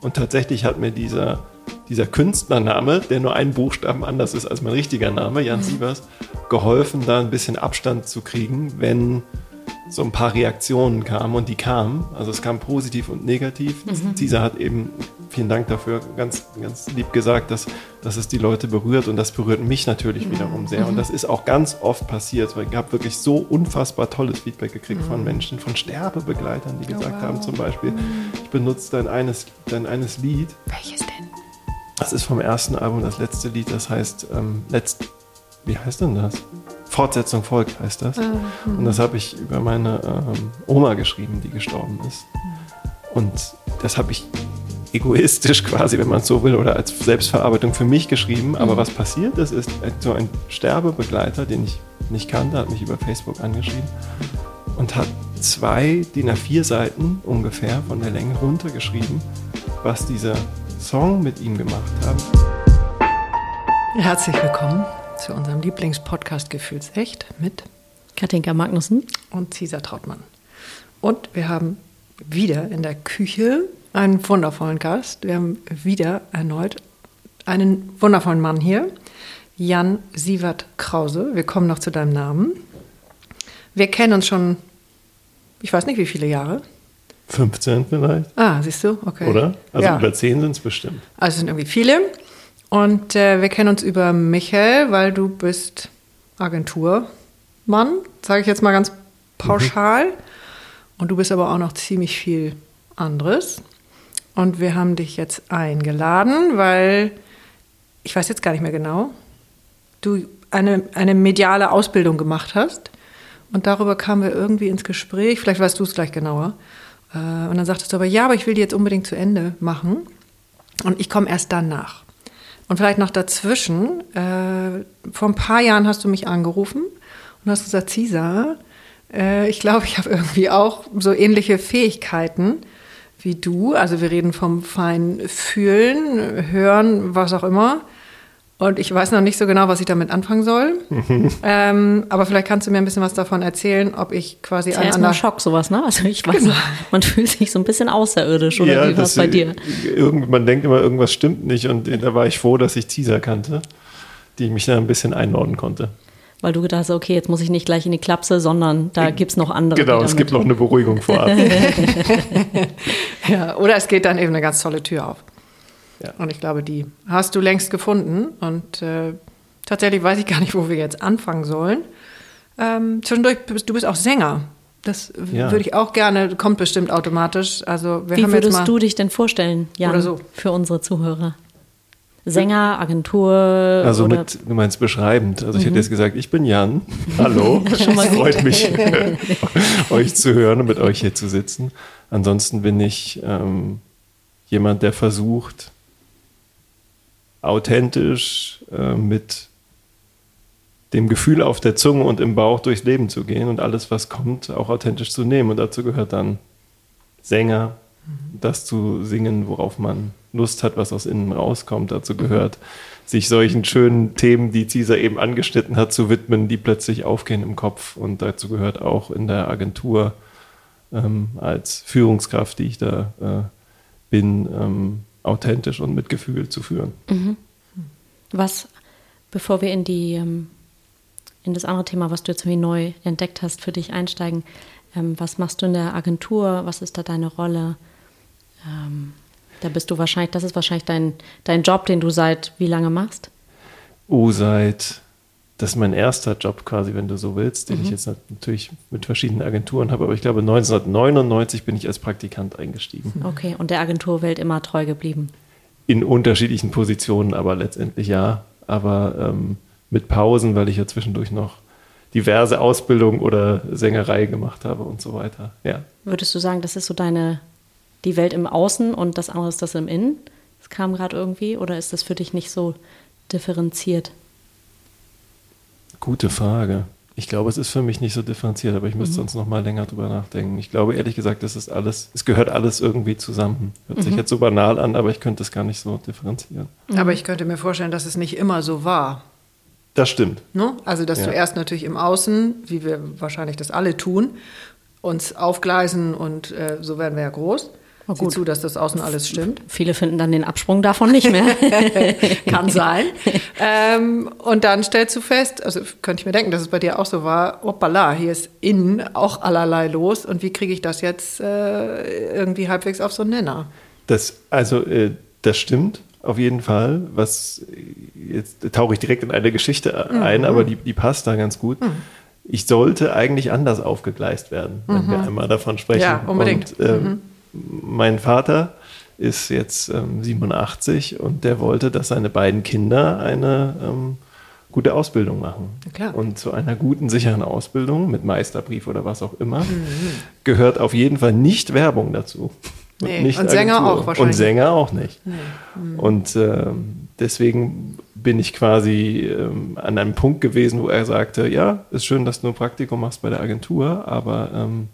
Und tatsächlich hat mir dieser, dieser Künstlername, der nur einen Buchstaben anders ist als mein richtiger Name, Jan Sievers, geholfen, da ein bisschen Abstand zu kriegen, wenn so ein paar Reaktionen kamen und die kamen. Also es kam positiv und negativ. Mhm. Dieser hat eben, vielen Dank dafür, ganz, ganz lieb gesagt, dass, dass es die Leute berührt und das berührt mich natürlich mhm. wiederum sehr. Und das ist auch ganz oft passiert, weil ich habe wirklich so unfassbar tolles Feedback gekriegt mhm. von Menschen, von Sterbebegleitern, die oh, gesagt wow. haben zum Beispiel, mhm. ich benutze dein eines, dein eines Lied. Welches denn? Das ist vom ersten Album das letzte Lied, das heißt, ähm, letzt, wie heißt denn das? Fortsetzung folgt, heißt das. Mhm. Und das habe ich über meine ähm, Oma geschrieben, die gestorben ist. Und das habe ich egoistisch quasi, wenn man es so will, oder als Selbstverarbeitung für mich geschrieben. Aber mhm. was passiert ist, ist so ein Sterbebegleiter, den ich nicht kannte, hat mich über Facebook angeschrieben und hat zwei DIN A4 Seiten ungefähr von der Länge runtergeschrieben, was dieser Song mit ihm gemacht hat. Herzlich willkommen zu unserem Lieblingspodcast Gefühlsecht mit Katinka Magnussen und Cesar Trautmann. Und wir haben wieder in der Küche einen wundervollen Gast. Wir haben wieder erneut einen wundervollen Mann hier, Jan Sievert Krause. Wir kommen noch zu deinem Namen. Wir kennen uns schon, ich weiß nicht wie viele Jahre. 15 vielleicht. Ah, siehst du? Okay. Oder? Also ja. über 10 sind es bestimmt. Also es sind irgendwie viele. Und äh, wir kennen uns über Michael, weil du bist Agenturmann, sage ich jetzt mal ganz pauschal. Mhm. Und du bist aber auch noch ziemlich viel anderes. Und wir haben dich jetzt eingeladen, weil ich weiß jetzt gar nicht mehr genau, du eine, eine mediale Ausbildung gemacht hast. Und darüber kamen wir irgendwie ins Gespräch. Vielleicht weißt du es gleich genauer. Äh, und dann sagtest du aber, ja, aber ich will die jetzt unbedingt zu Ende machen. Und ich komme erst danach. Und vielleicht noch dazwischen, äh, vor ein paar Jahren hast du mich angerufen und hast gesagt, Cisa, äh, ich glaube, ich habe irgendwie auch so ähnliche Fähigkeiten wie du. Also wir reden vom feinen Fühlen, Hören, was auch immer. Und ich weiß noch nicht so genau, was ich damit anfangen soll. ähm, aber vielleicht kannst du mir ein bisschen was davon erzählen, ob ich quasi ein anderer Schock sowas, ne? Also ich weiß, genau. man fühlt sich so ein bisschen außerirdisch oder ja, wie war es bei dir? Irgend, man denkt immer, irgendwas stimmt nicht und da war ich froh, dass ich Teaser kannte, die mich da ein bisschen einordnen konnte. Weil du gedacht hast, okay, jetzt muss ich nicht gleich in die Klapse, sondern da gibt es noch andere. Genau, es gibt noch eine Beruhigung vorab. ja, oder es geht dann eben eine ganz tolle Tür auf. Ja. Und ich glaube, die hast du längst gefunden. Und äh, tatsächlich weiß ich gar nicht, wo wir jetzt anfangen sollen. Ähm, zwischendurch, du bist auch Sänger. Das ja. würde ich auch gerne, kommt bestimmt automatisch. Also wir Wie haben würdest du dich denn vorstellen, Jan, so. für unsere Zuhörer? Sänger, Agentur? Also mit, du meinst beschreibend. Also mhm. ich hätte mhm. jetzt gesagt, ich bin Jan. Hallo. es freut mich, euch zu hören und mit euch hier zu sitzen. Ansonsten bin ich ähm, jemand, der versucht, authentisch äh, mit dem Gefühl auf der Zunge und im Bauch durchs Leben zu gehen und alles, was kommt, auch authentisch zu nehmen. Und dazu gehört dann Sänger, mhm. das zu singen, worauf man Lust hat, was aus innen rauskommt. Dazu gehört, sich solchen schönen Themen, die Caesar eben angeschnitten hat, zu widmen, die plötzlich aufgehen im Kopf. Und dazu gehört auch in der Agentur ähm, als Führungskraft, die ich da äh, bin, ähm, authentisch und mit Gefühl zu führen. Mhm. Was, bevor wir in die ähm, in das andere Thema, was du jetzt irgendwie neu entdeckt hast, für dich einsteigen, ähm, was machst du in der Agentur? Was ist da deine Rolle? Ähm, da bist du wahrscheinlich, das ist wahrscheinlich dein, dein Job, den du seit wie lange machst? Oh, seit das ist mein erster Job quasi, wenn du so willst, den mhm. ich jetzt natürlich mit verschiedenen Agenturen habe. Aber ich glaube, 1999 bin ich als Praktikant eingestiegen. Okay, und der Agenturwelt immer treu geblieben? In unterschiedlichen Positionen, aber letztendlich ja. Aber ähm, mit Pausen, weil ich ja zwischendurch noch diverse Ausbildungen oder Sängerei gemacht habe und so weiter. Ja. Würdest du sagen, das ist so deine, die Welt im Außen und das andere ist das im Innen? Das kam gerade irgendwie oder ist das für dich nicht so differenziert? Gute Frage. Ich glaube, es ist für mich nicht so differenziert, aber ich müsste mhm. sonst noch mal länger drüber nachdenken. Ich glaube ehrlich gesagt, das ist alles, es gehört alles irgendwie zusammen. Hört mhm. sich jetzt so banal an, aber ich könnte es gar nicht so differenzieren. Mhm. Aber ich könnte mir vorstellen, dass es nicht immer so war. Das stimmt. Ne? Also, dass ja. du erst natürlich im Außen, wie wir wahrscheinlich das alle tun, uns aufgleisen und äh, so werden wir ja groß. Na Sieh zu, dass das außen alles stimmt. Viele finden dann den Absprung davon nicht mehr. Kann sein. ähm, und dann stellst du fest, also könnte ich mir denken, dass es bei dir auch so war, hoppala, hier ist innen auch allerlei los und wie kriege ich das jetzt äh, irgendwie halbwegs auf so einen Nenner? Das, also, äh, das stimmt auf jeden Fall. Was jetzt tauche ich direkt in eine Geschichte ein, mhm. aber die, die passt da ganz gut. Mhm. Ich sollte eigentlich anders aufgegleist werden, wenn mhm. wir einmal davon sprechen. Ja, unbedingt. Und, ähm, mhm. Mein Vater ist jetzt ähm, 87 und der wollte, dass seine beiden Kinder eine ähm, gute Ausbildung machen. Und zu einer guten, sicheren Ausbildung mit Meisterbrief oder was auch immer mhm. gehört auf jeden Fall nicht Werbung dazu. Nee. Und, und Sänger auch wahrscheinlich. Und Sänger auch nicht. Nee. Mhm. Und ähm, deswegen bin ich quasi ähm, an einem Punkt gewesen, wo er sagte, ja, ist schön, dass du ein Praktikum machst bei der Agentur, aber ähm,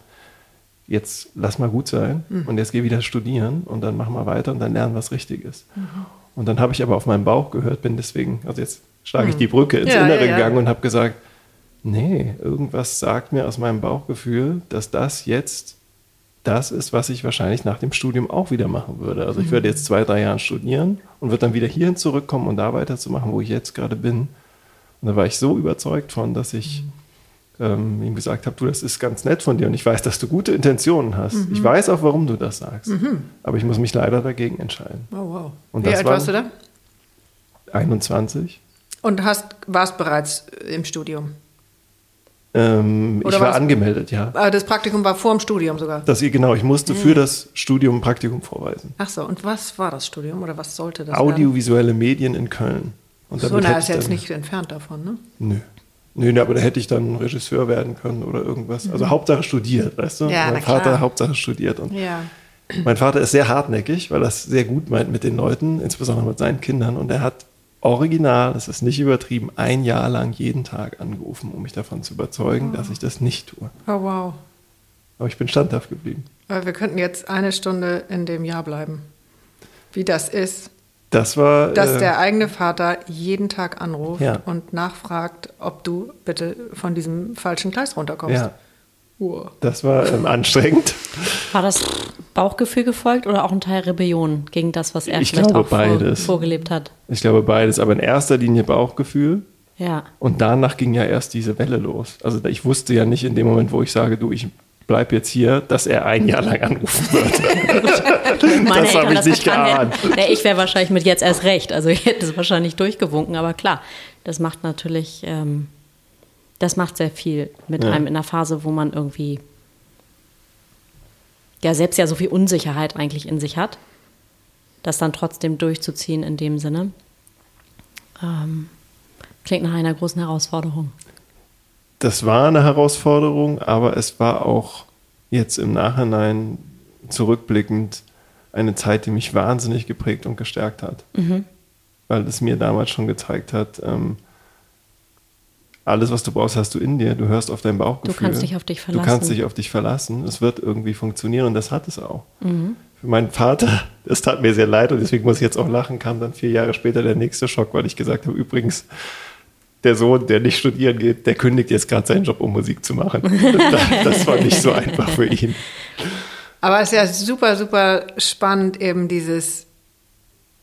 jetzt lass mal gut sein mhm. und jetzt geh wieder studieren und dann mach mal weiter und dann lernen, was richtig ist. Mhm. Und dann habe ich aber auf meinen Bauch gehört, bin deswegen, also jetzt schlage ich mhm. die Brücke ins ja, Innere ja, ja. gegangen und habe gesagt, nee, irgendwas sagt mir aus meinem Bauchgefühl, dass das jetzt das ist, was ich wahrscheinlich nach dem Studium auch wieder machen würde. Also ich würde jetzt zwei, drei Jahre studieren und würde dann wieder hierhin zurückkommen und da weiterzumachen, wo ich jetzt gerade bin. Und da war ich so überzeugt von, dass ich ähm, ihm gesagt habe, du, das ist ganz nett von dir und ich weiß, dass du gute Intentionen hast. Mhm. Ich weiß auch, warum du das sagst. Mhm. Aber ich muss mich leider dagegen entscheiden. Oh, wow. Und Wie alt warst du da? 21. Und hast, warst bereits im Studium? Ähm, ich war angemeldet, ja. Aber das Praktikum war vor dem Studium sogar? Das, genau, ich musste mhm. für das Studium ein Praktikum vorweisen. Ach so, und was war das Studium oder was sollte das Audiovisuelle werden? Medien in Köln. Und so, na, ist jetzt nicht entfernt davon, ne? Nö. Nö, aber da hätte ich dann Regisseur werden können oder irgendwas. Also mhm. Hauptsache studiert, weißt du? Ja, mein Vater klar. Hauptsache studiert. Und ja. Mein Vater ist sehr hartnäckig, weil er es sehr gut meint mit den Leuten, insbesondere mit seinen Kindern. Und er hat original, das ist nicht übertrieben, ein Jahr lang jeden Tag angerufen, um mich davon zu überzeugen, wow. dass ich das nicht tue. Oh, wow. Aber ich bin standhaft geblieben. Aber wir könnten jetzt eine Stunde in dem Jahr bleiben. Wie das ist. Das war. Dass äh, der eigene Vater jeden Tag anruft ja. und nachfragt, ob du bitte von diesem falschen Gleis runterkommst. Ja. Das war ähm, anstrengend. War das Bauchgefühl gefolgt oder auch ein Teil Rebellion gegen das, was er ich vielleicht glaube, auch vor, vorgelebt hat? Ich glaube beides, aber in erster Linie Bauchgefühl. Ja. Und danach ging ja erst diese Welle los. Also ich wusste ja nicht in dem Moment, wo ich sage, du, ich bleib jetzt hier, dass er ein Jahr lang anrufen wird. das habe ich nicht geahnt. Ja, ich wäre wahrscheinlich mit jetzt erst recht. Also ich hätte es wahrscheinlich durchgewunken, aber klar, das macht natürlich, ähm, das macht sehr viel mit ja. einem in einer Phase, wo man irgendwie ja selbst ja so viel Unsicherheit eigentlich in sich hat, das dann trotzdem durchzuziehen in dem Sinne, ähm, klingt nach einer großen Herausforderung. Das war eine Herausforderung, aber es war auch jetzt im Nachhinein zurückblickend eine Zeit, die mich wahnsinnig geprägt und gestärkt hat. Mhm. Weil es mir damals schon gezeigt hat, ähm, alles, was du brauchst, hast du in dir. Du hörst auf dein Bauchgefühl. Du kannst dich auf dich verlassen. Du kannst dich auf dich verlassen. Es wird irgendwie funktionieren und das hat es auch. Mhm. Für meinen Vater, das tat mir sehr leid und deswegen muss ich jetzt auch lachen, kam dann vier Jahre später der nächste Schock, weil ich gesagt habe, übrigens, der Sohn, der nicht studieren geht, der kündigt jetzt gerade seinen Job, um Musik zu machen. das war nicht so einfach für ihn. Aber es ist ja super, super spannend, eben dieses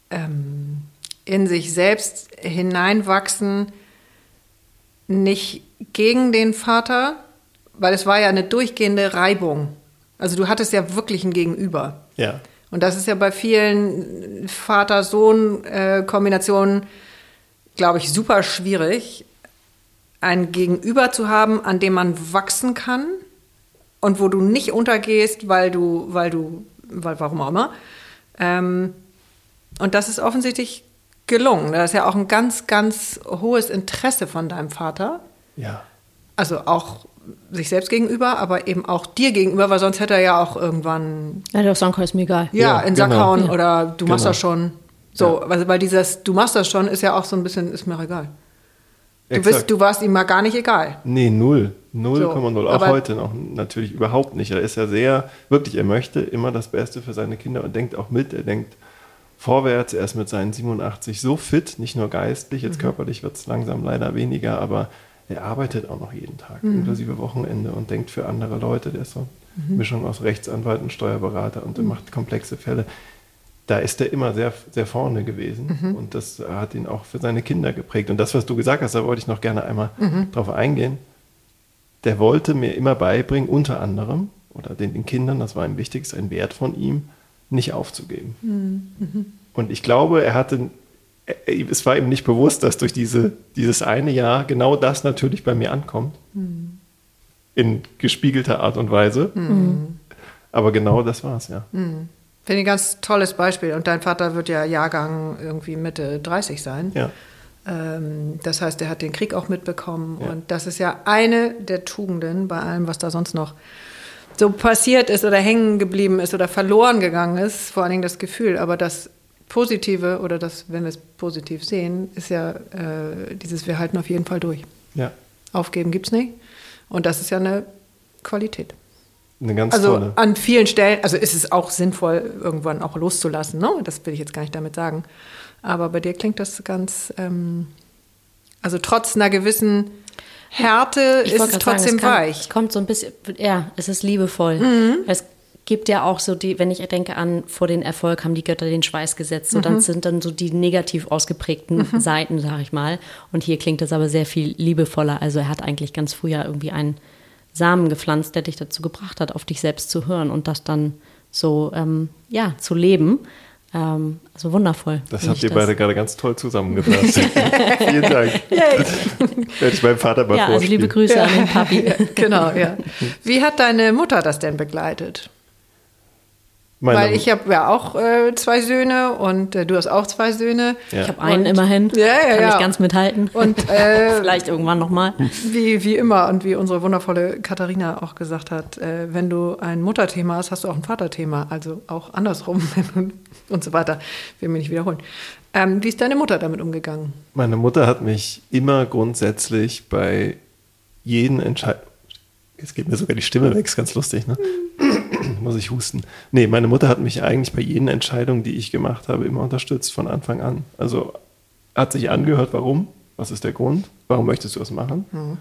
ähm, in sich selbst hineinwachsen, nicht gegen den Vater, weil es war ja eine durchgehende Reibung. Also du hattest ja wirklich ein Gegenüber. Ja. Und das ist ja bei vielen Vater-Sohn-Kombinationen, glaube ich, super schwierig, ein Gegenüber zu haben, an dem man wachsen kann und wo du nicht untergehst, weil du, weil du, weil warum auch immer. Ähm, und das ist offensichtlich gelungen. Das ist ja auch ein ganz, ganz hohes Interesse von deinem Vater. Ja. Also auch sich selbst gegenüber, aber eben auch dir gegenüber, weil sonst hätte er ja auch irgendwann. Ja, der Sanko ist mir egal. Ja, ja in den genau. Sack hauen ja. oder du genau. machst das schon. So, ja. weil dieses Du machst das schon ist ja auch so ein bisschen, ist mir egal. Du, bist, du warst ihm mal gar nicht egal. Nee, null. 0,0. So, auch heute noch natürlich überhaupt nicht. Er ist ja sehr, wirklich, er möchte immer das Beste für seine Kinder und denkt auch mit. Er denkt, vorwärts. Er ist mit seinen 87 so fit, nicht nur geistlich, jetzt mhm. körperlich wird es langsam leider weniger, aber er arbeitet auch noch jeden Tag, mhm. inklusive Wochenende und denkt für andere Leute. Der ist so mhm. Mischung aus Rechtsanwalt und Steuerberater und mhm. macht komplexe Fälle. Da ist er immer sehr, sehr vorne gewesen mhm. und das hat ihn auch für seine Kinder geprägt. Und das, was du gesagt hast, da wollte ich noch gerne einmal mhm. drauf eingehen. Der wollte mir immer beibringen, unter anderem, oder den, den Kindern, das war ihm wichtig, ein Wert von ihm, nicht aufzugeben. Mhm. Und ich glaube, er hatte es war ihm nicht bewusst, dass durch diese, dieses eine Jahr genau das natürlich bei mir ankommt. Mhm. In gespiegelter Art und Weise. Mhm. Aber genau das war es, ja. Finde ich ein ganz tolles Beispiel. Und dein Vater wird ja Jahrgang irgendwie Mitte 30 sein. Ja. Ähm, das heißt, er hat den Krieg auch mitbekommen. Ja. Und das ist ja eine der Tugenden bei allem, was da sonst noch so passiert ist oder hängen geblieben ist oder verloren gegangen ist. Vor allen Dingen das Gefühl. Aber das Positive oder das, wenn wir es positiv sehen, ist ja äh, dieses, wir halten auf jeden Fall durch. Ja. Aufgeben gibt es nicht. Und das ist ja eine Qualität. Eine ganz also tolle. an vielen Stellen, also ist es auch sinnvoll, irgendwann auch loszulassen. Ne? Das will ich jetzt gar nicht damit sagen. Aber bei dir klingt das ganz, ähm, also trotz einer gewissen Härte ich ist es trotzdem sagen, es weich. es kommt so ein bisschen, ja, es ist liebevoll. Mhm. Es gibt ja auch so die, wenn ich denke an, vor den Erfolg haben die Götter den Schweiß gesetzt. So, mhm. dann sind dann so die negativ ausgeprägten mhm. Seiten, sag ich mal. Und hier klingt das aber sehr viel liebevoller. Also er hat eigentlich ganz früher irgendwie einen Samen gepflanzt, der dich dazu gebracht hat, auf dich selbst zu hören und das dann so, ähm, ja, zu leben. Ähm, also wundervoll. Das habt ihr das. beide gerade ganz toll zusammengefasst. Vielen Dank. Werde ich meinem Vater mal ja, vorspielen. Also liebe Grüße ja. an den Papi. genau, ja. Wie hat deine Mutter das denn begleitet? Meine Weil ich habe ja auch äh, zwei Söhne und äh, du hast auch zwei Söhne. Ja. Ich habe einen und, immerhin. Ja, ja, Kann ja. ich ganz mithalten. Und äh, vielleicht irgendwann nochmal. Wie, wie immer und wie unsere wundervolle Katharina auch gesagt hat, äh, wenn du ein Mutterthema hast, hast du auch ein Vaterthema. Also auch andersrum und so weiter. Will mich nicht wiederholen. Ähm, wie ist deine Mutter damit umgegangen? Meine Mutter hat mich immer grundsätzlich bei jeden Entscheidungen. Jetzt geht mir sogar die Stimme weg, ist ganz lustig, ne? Muss ich husten. Nee, meine Mutter hat mich eigentlich bei jeden Entscheidung, die ich gemacht habe, immer unterstützt von Anfang an. Also hat sich angehört, warum, was ist der Grund, warum möchtest du das machen? Mhm.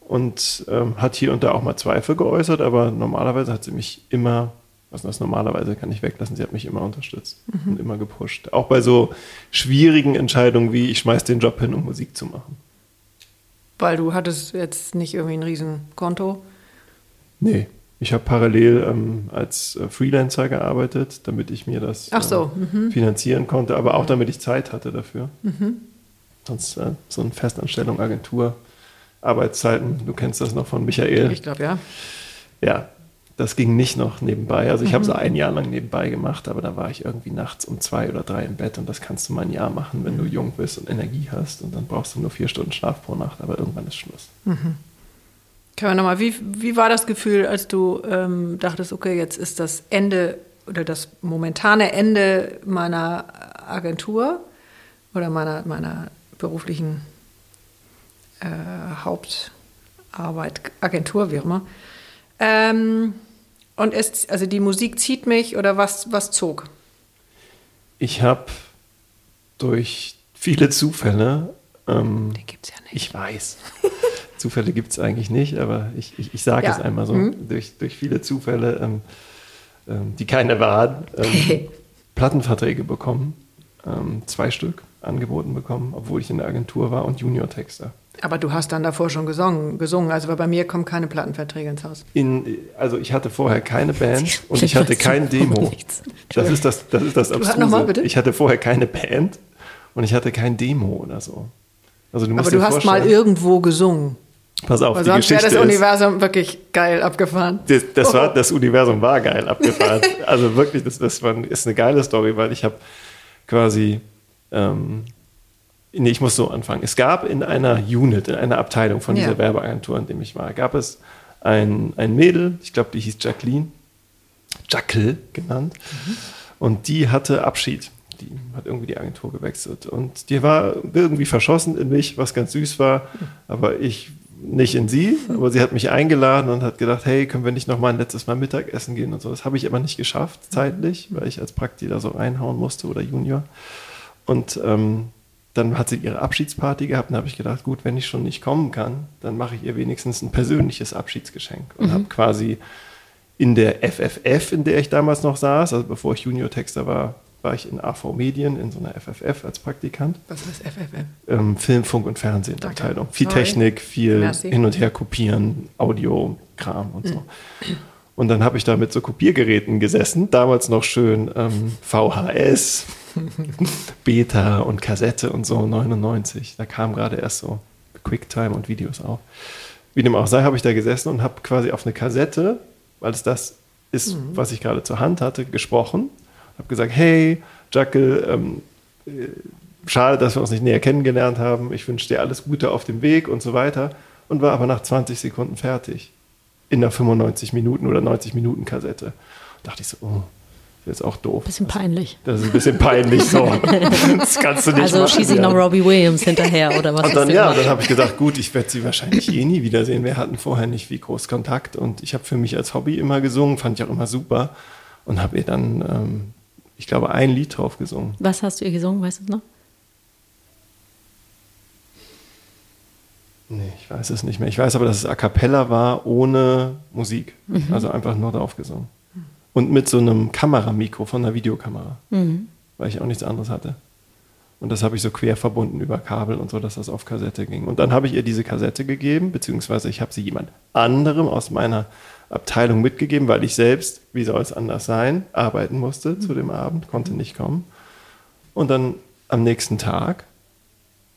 Und ähm, hat hier und da auch mal Zweifel geäußert, aber normalerweise hat sie mich immer, was das normalerweise kann ich weglassen, sie hat mich immer unterstützt mhm. und immer gepusht. Auch bei so schwierigen Entscheidungen wie, ich schmeiß den Job hin, um Musik zu machen. Weil du hattest jetzt nicht irgendwie ein Riesenkonto? Nee, ich habe parallel ähm, als äh, Freelancer gearbeitet, damit ich mir das so. äh, mhm. finanzieren konnte, aber auch damit ich Zeit hatte dafür. Mhm. Sonst äh, so eine Festanstellung, Agentur, Arbeitszeiten, du kennst das noch von Michael. Ich glaube, ja. Ja, das ging nicht noch nebenbei. Also ich mhm. habe so ein Jahr lang nebenbei gemacht, aber da war ich irgendwie nachts um zwei oder drei im Bett und das kannst du mal ein Jahr machen, wenn du mhm. jung bist und Energie hast und dann brauchst du nur vier Stunden Schlaf pro Nacht, aber irgendwann ist Schluss. Mhm. Können wir nochmal, wie, wie war das Gefühl, als du ähm, dachtest, okay, jetzt ist das Ende oder das momentane Ende meiner Agentur oder meiner, meiner beruflichen äh, Hauptarbeit, Agentur, wie auch immer. Ähm, und es, also die Musik zieht mich oder was, was zog? Ich habe durch viele Zufälle. Ähm, Den gibt es ja nicht. Ich weiß. Zufälle gibt es eigentlich nicht, aber ich, ich, ich sage ja. es einmal so, mhm. durch, durch viele Zufälle, ähm, ähm, die keine waren, ähm, Plattenverträge bekommen, ähm, zwei Stück angeboten bekommen, obwohl ich in der Agentur war und Junior-Texter. Aber du hast dann davor schon gesungen, gesungen. also bei mir kommen keine Plattenverträge ins Haus. In, also ich hatte vorher keine Band und ich hatte kein Demo. Das ist das, das ist das Abstruse. Mal, bitte? Ich hatte vorher keine Band und ich hatte kein Demo oder so. Also du Aber du hast mal irgendwo gesungen. Pass auf, Weil die sonst Geschichte wäre das Universum wirklich geil abgefahren. Das, das, war, das Universum war geil abgefahren. also wirklich, das, das war, ist eine geile Story, weil ich habe quasi, ähm, nee, ich muss so anfangen. Es gab in einer Unit, in einer Abteilung von dieser ja. Werbeagentur, in dem ich war, gab es ein, ein Mädel, ich glaube, die hieß Jacqueline, Jackel genannt, mhm. und die hatte Abschied. Die hat irgendwie die Agentur gewechselt. Und die war irgendwie verschossen in mich, was ganz süß war. Aber ich nicht in sie, aber sie hat mich eingeladen und hat gedacht, hey, können wir nicht noch mal ein letztes Mal Mittagessen gehen und so. Das habe ich aber nicht geschafft zeitlich, weil ich als Prakti da so reinhauen musste oder Junior. Und ähm, dann hat sie ihre Abschiedsparty gehabt und habe ich gedacht, gut, wenn ich schon nicht kommen kann, dann mache ich ihr wenigstens ein persönliches Abschiedsgeschenk und mhm. habe quasi in der FFF, in der ich damals noch saß, also bevor ich Junior-Texter war, war ich in AV Medien, in so einer FFF als Praktikant. Was ist FFF? Ähm, Film, Funk und. Danke. Viel Sorry. Technik, viel Merci. hin und her kopieren, Audio, Kram und so. Und dann habe ich da mit so Kopiergeräten gesessen, damals noch schön ähm, VHS, Beta und Kassette und so, 99. Da kam gerade erst so QuickTime und Videos auch. Wie dem auch sei, habe ich da gesessen und habe quasi auf eine Kassette, weil es das ist, was ich gerade zur Hand hatte, gesprochen. Habe gesagt, hey, Jackel, ähm, äh, schade, dass wir uns nicht näher kennengelernt haben. Ich wünsche dir alles Gute auf dem Weg und so weiter. Und war aber nach 20 Sekunden fertig. In der 95 Minuten oder 90 Minuten Kassette. dachte ich so, oh, das ist jetzt auch doof. Bisschen peinlich. Das ist ein bisschen peinlich so. Das kannst du nicht Also machen. schieße ich ja. noch Robbie Williams hinterher oder was? Und dann, ja, dann habe ich gedacht, gut, ich werde sie wahrscheinlich eh nie wiedersehen. Wir hatten vorher nicht wie groß Kontakt und ich habe für mich als Hobby immer gesungen, fand ich auch immer super und habe ihr dann, ähm, ich glaube, ein Lied drauf gesungen. Was hast du ihr gesungen, weißt du es noch? Nee, ich weiß es nicht mehr. Ich weiß aber, dass es a cappella war, ohne Musik. Also einfach nur drauf gesungen. Und mit so einem Kameramikro von einer Videokamera, weil ich auch nichts anderes hatte. Und das habe ich so quer verbunden über Kabel und so, dass das auf Kassette ging. Und dann habe ich ihr diese Kassette gegeben, beziehungsweise ich habe sie jemand anderem aus meiner Abteilung mitgegeben, weil ich selbst, wie soll es anders sein, arbeiten musste zu dem Abend, konnte nicht kommen. Und dann am nächsten Tag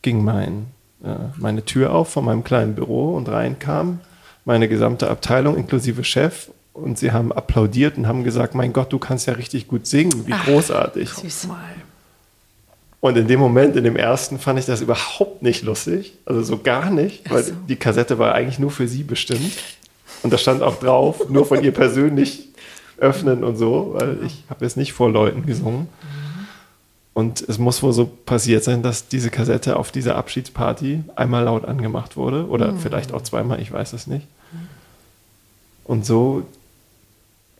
ging mein, äh, meine Tür auf von meinem kleinen Büro und rein kam meine gesamte Abteilung inklusive Chef und sie haben applaudiert und haben gesagt, mein Gott, du kannst ja richtig gut singen, wie großartig. Süß. Und in dem Moment, in dem ersten, fand ich das überhaupt nicht lustig. Also so gar nicht, weil Ach so. die Kassette war eigentlich nur für sie bestimmt. Und da stand auch drauf, nur von ihr persönlich öffnen und so, weil ich habe jetzt nicht vor Leuten gesungen. Und es muss wohl so passiert sein, dass diese Kassette auf dieser Abschiedsparty einmal laut angemacht wurde oder vielleicht auch zweimal, ich weiß es nicht. Und so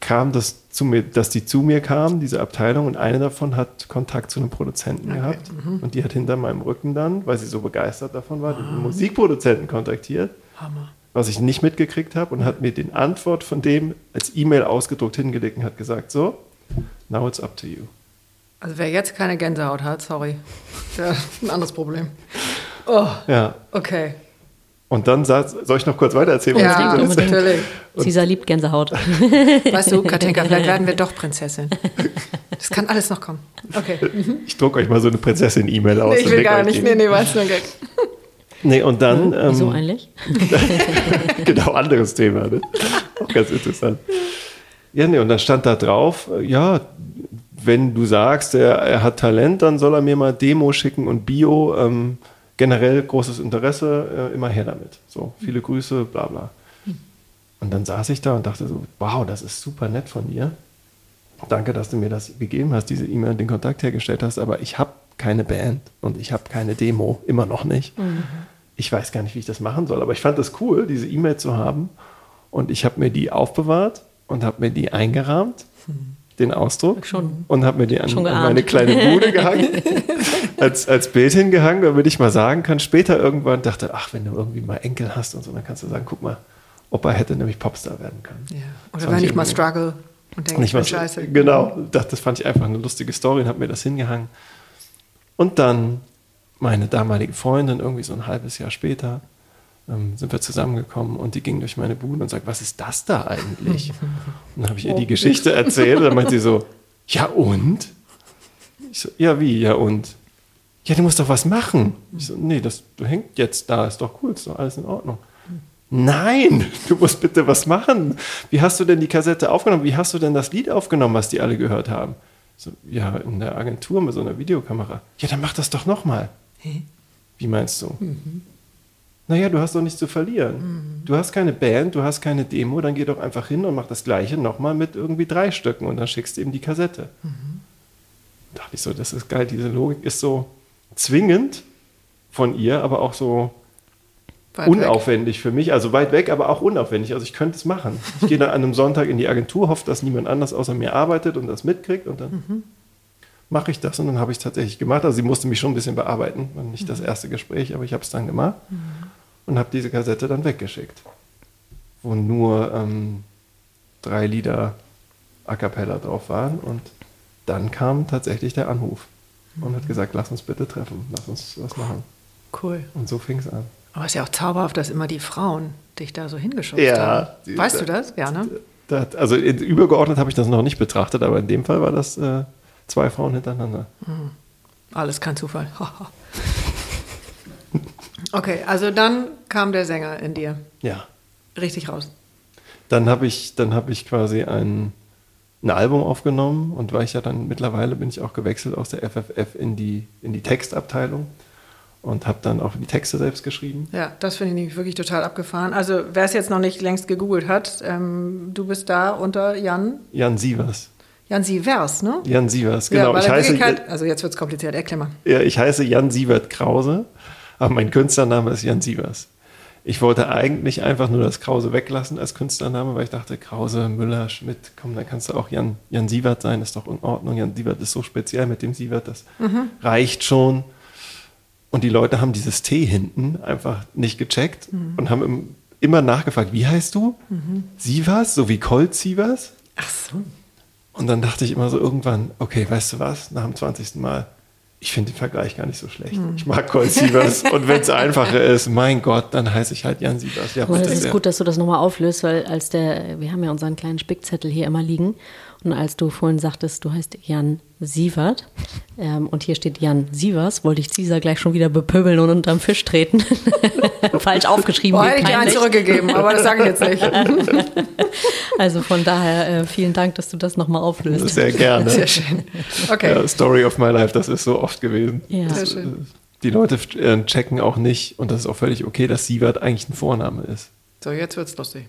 kam das zu mir, dass die zu mir kamen, diese Abteilung, und eine davon hat Kontakt zu einem Produzenten gehabt. Und die hat hinter meinem Rücken dann, weil sie so begeistert davon war, den Musikproduzenten kontaktiert, Hammer. Was ich nicht mitgekriegt habe, und hat mir den Antwort von dem als E-Mail ausgedruckt hingelegt und hat gesagt: So, now it's up to you. Also wer jetzt keine Gänsehaut hat, sorry. Der hat ein anderes Problem. Oh, Ja. okay. Und dann saß, soll ich noch kurz weiter erzählen? Ja, natürlich. Caesar liebt Gänsehaut. Weißt du, Katinka, vielleicht werden wir doch Prinzessin. Das kann alles noch kommen. Okay. Ich drucke euch mal so eine Prinzessin-E-Mail aus. Nee, ich will gar nicht. Nee, nee, weiß nur ein Gag. Nee, und dann. Ähm, Wieso eigentlich? genau, anderes Thema. Ne? Auch ganz interessant. Ja, nee, und dann stand da drauf, äh, ja, wenn du sagst, er, er hat Talent, dann soll er mir mal Demo schicken und Bio. Ähm, generell großes Interesse, äh, immer her damit. So, viele Grüße, bla bla. Und dann saß ich da und dachte so, wow, das ist super nett von dir. Danke, dass du mir das gegeben hast, diese E-Mail und den Kontakt hergestellt hast, aber ich habe keine Band und ich habe keine Demo, immer noch nicht. Ich weiß gar nicht, wie ich das machen soll, aber ich fand es cool, diese E-Mail zu haben und ich habe mir die aufbewahrt und habe mir die eingerahmt, den Ausdruck, Schon. und habe mir die an, an meine kleine Bude gehangen, als, als Bild hingehangen, damit ich mal sagen kann, später irgendwann dachte, ach, wenn du irgendwie mal Enkel hast und so, dann kannst du sagen, guck mal, Opa hätte nämlich Popstar werden können. Ja. Das Oder wenn ich mal struggle und denke, ich war scheiße. Genau, das, das fand ich einfach eine lustige Story und habe mir das hingehangen. Und dann meine damalige Freundin, irgendwie so ein halbes Jahr später, ähm, sind wir zusammengekommen und die ging durch meine Bude und sagt, was ist das da eigentlich? Und dann habe ich ihr die Geschichte erzählt und dann meint sie so, ja und? Ich so, ja wie, ja und? Ja, du musst doch was machen. Ich so, nee, das hängt jetzt da, ist doch cool, ist doch alles in Ordnung. Nein, du musst bitte was machen. Wie hast du denn die Kassette aufgenommen? Wie hast du denn das Lied aufgenommen, was die alle gehört haben? So, ja, in der Agentur mit so einer Videokamera. Ja, dann mach das doch nochmal. Wie meinst du? Naja, du hast doch nichts zu verlieren. Du hast keine Band, du hast keine Demo, dann geh doch einfach hin und mach das gleiche nochmal mit irgendwie drei Stücken und dann schickst du ihm die Kassette. Da dachte ich so, das ist geil, diese Logik ist so zwingend von ihr, aber auch so Weit weg. unaufwendig für mich, also weit weg, aber auch unaufwendig. Also ich könnte es machen. Ich gehe dann an einem Sonntag in die Agentur, hoffe, dass niemand anders außer mir arbeitet und das mitkriegt und dann mache ich das und dann habe ich es tatsächlich gemacht. Also sie musste mich schon ein bisschen bearbeiten, war nicht das erste Gespräch, aber ich habe es dann gemacht und habe diese Kassette dann weggeschickt, wo nur ähm, drei Lieder a cappella drauf waren. Und dann kam tatsächlich der Anruf und hat gesagt, lass uns bitte treffen, lass uns was machen. Cool. Und so fing es an. Aber es ist ja auch zauberhaft, dass immer die Frauen dich da so hingeschubst Ja, haben. Weißt du das? Ja, ne? Da hat- also übergeordnet habe ich das noch nicht betrachtet, aber in dem Fall war das äh, zwei Frauen hintereinander. Alles kein Zufall. okay, also dann kam der Sänger in dir Ja. richtig raus. Dann habe ich, dann habe ich quasi ein, ein Album aufgenommen und war ich ja dann mittlerweile bin ich auch gewechselt aus der FFF in die, in die Textabteilung und habe dann auch die Texte selbst geschrieben. Ja, das finde ich nämlich wirklich total abgefahren. Also wer es jetzt noch nicht längst gegoogelt hat, ähm, du bist da unter Jan, Jan Sievers. Jan Sievers, ne? Jan Sievers, Ja, genau. weil ich, heiße, also jetzt wird es kompliziert, erklär mal. ja, ich heiße Jan Sievert Krause, aber mein Künstlername ist Jan Sievers. Ich wollte eigentlich einfach nur das Krause weglassen als Künstlername, weil ich dachte, Krause, Müller, Schmidt, komm, dann kannst du auch Jan, Jan Sievert sein, ist doch in Ordnung. Jan Sievert ist so speziell mit dem Sievert, das reicht schon. Und die Leute haben dieses T hinten einfach nicht gecheckt und haben im, immer nachgefragt, wie heißt du? Sievers, so wie Colt Sievers? Ach so. Und dann dachte ich immer so irgendwann, okay, weißt du was, nach dem 20. Mal, ich finde den Vergleich gar nicht so schlecht. Ich mag Colt Sievers und wenn es einfacher ist, mein Gott, dann heiße ich halt Jan Sievers. Ja, bitte es ist gut, dass du das nochmal auflöst, weil als der, wir haben ja unseren kleinen Spickzettel hier immer liegen. Und als du vorhin sagtest, du heißt Jan Sievert ähm, und hier steht Jan Sievers, wollte ich Caesar gleich schon wieder bepöbeln und unterm Fisch treten. Falsch aufgeschrieben. Boah, hätte ich dir einen zurückgegeben, aber das sage ich jetzt nicht. Also von daher äh, vielen Dank, dass du das nochmal auflöst. Sehr gerne. Sehr schön. Okay. Ja, Story of my life, das ist so oft gewesen. Ja. Sehr schön. äh, Die Leute äh, checken auch nicht, und das ist auch völlig okay, dass Sievert eigentlich ein Vorname ist. So, jetzt wird's lustig.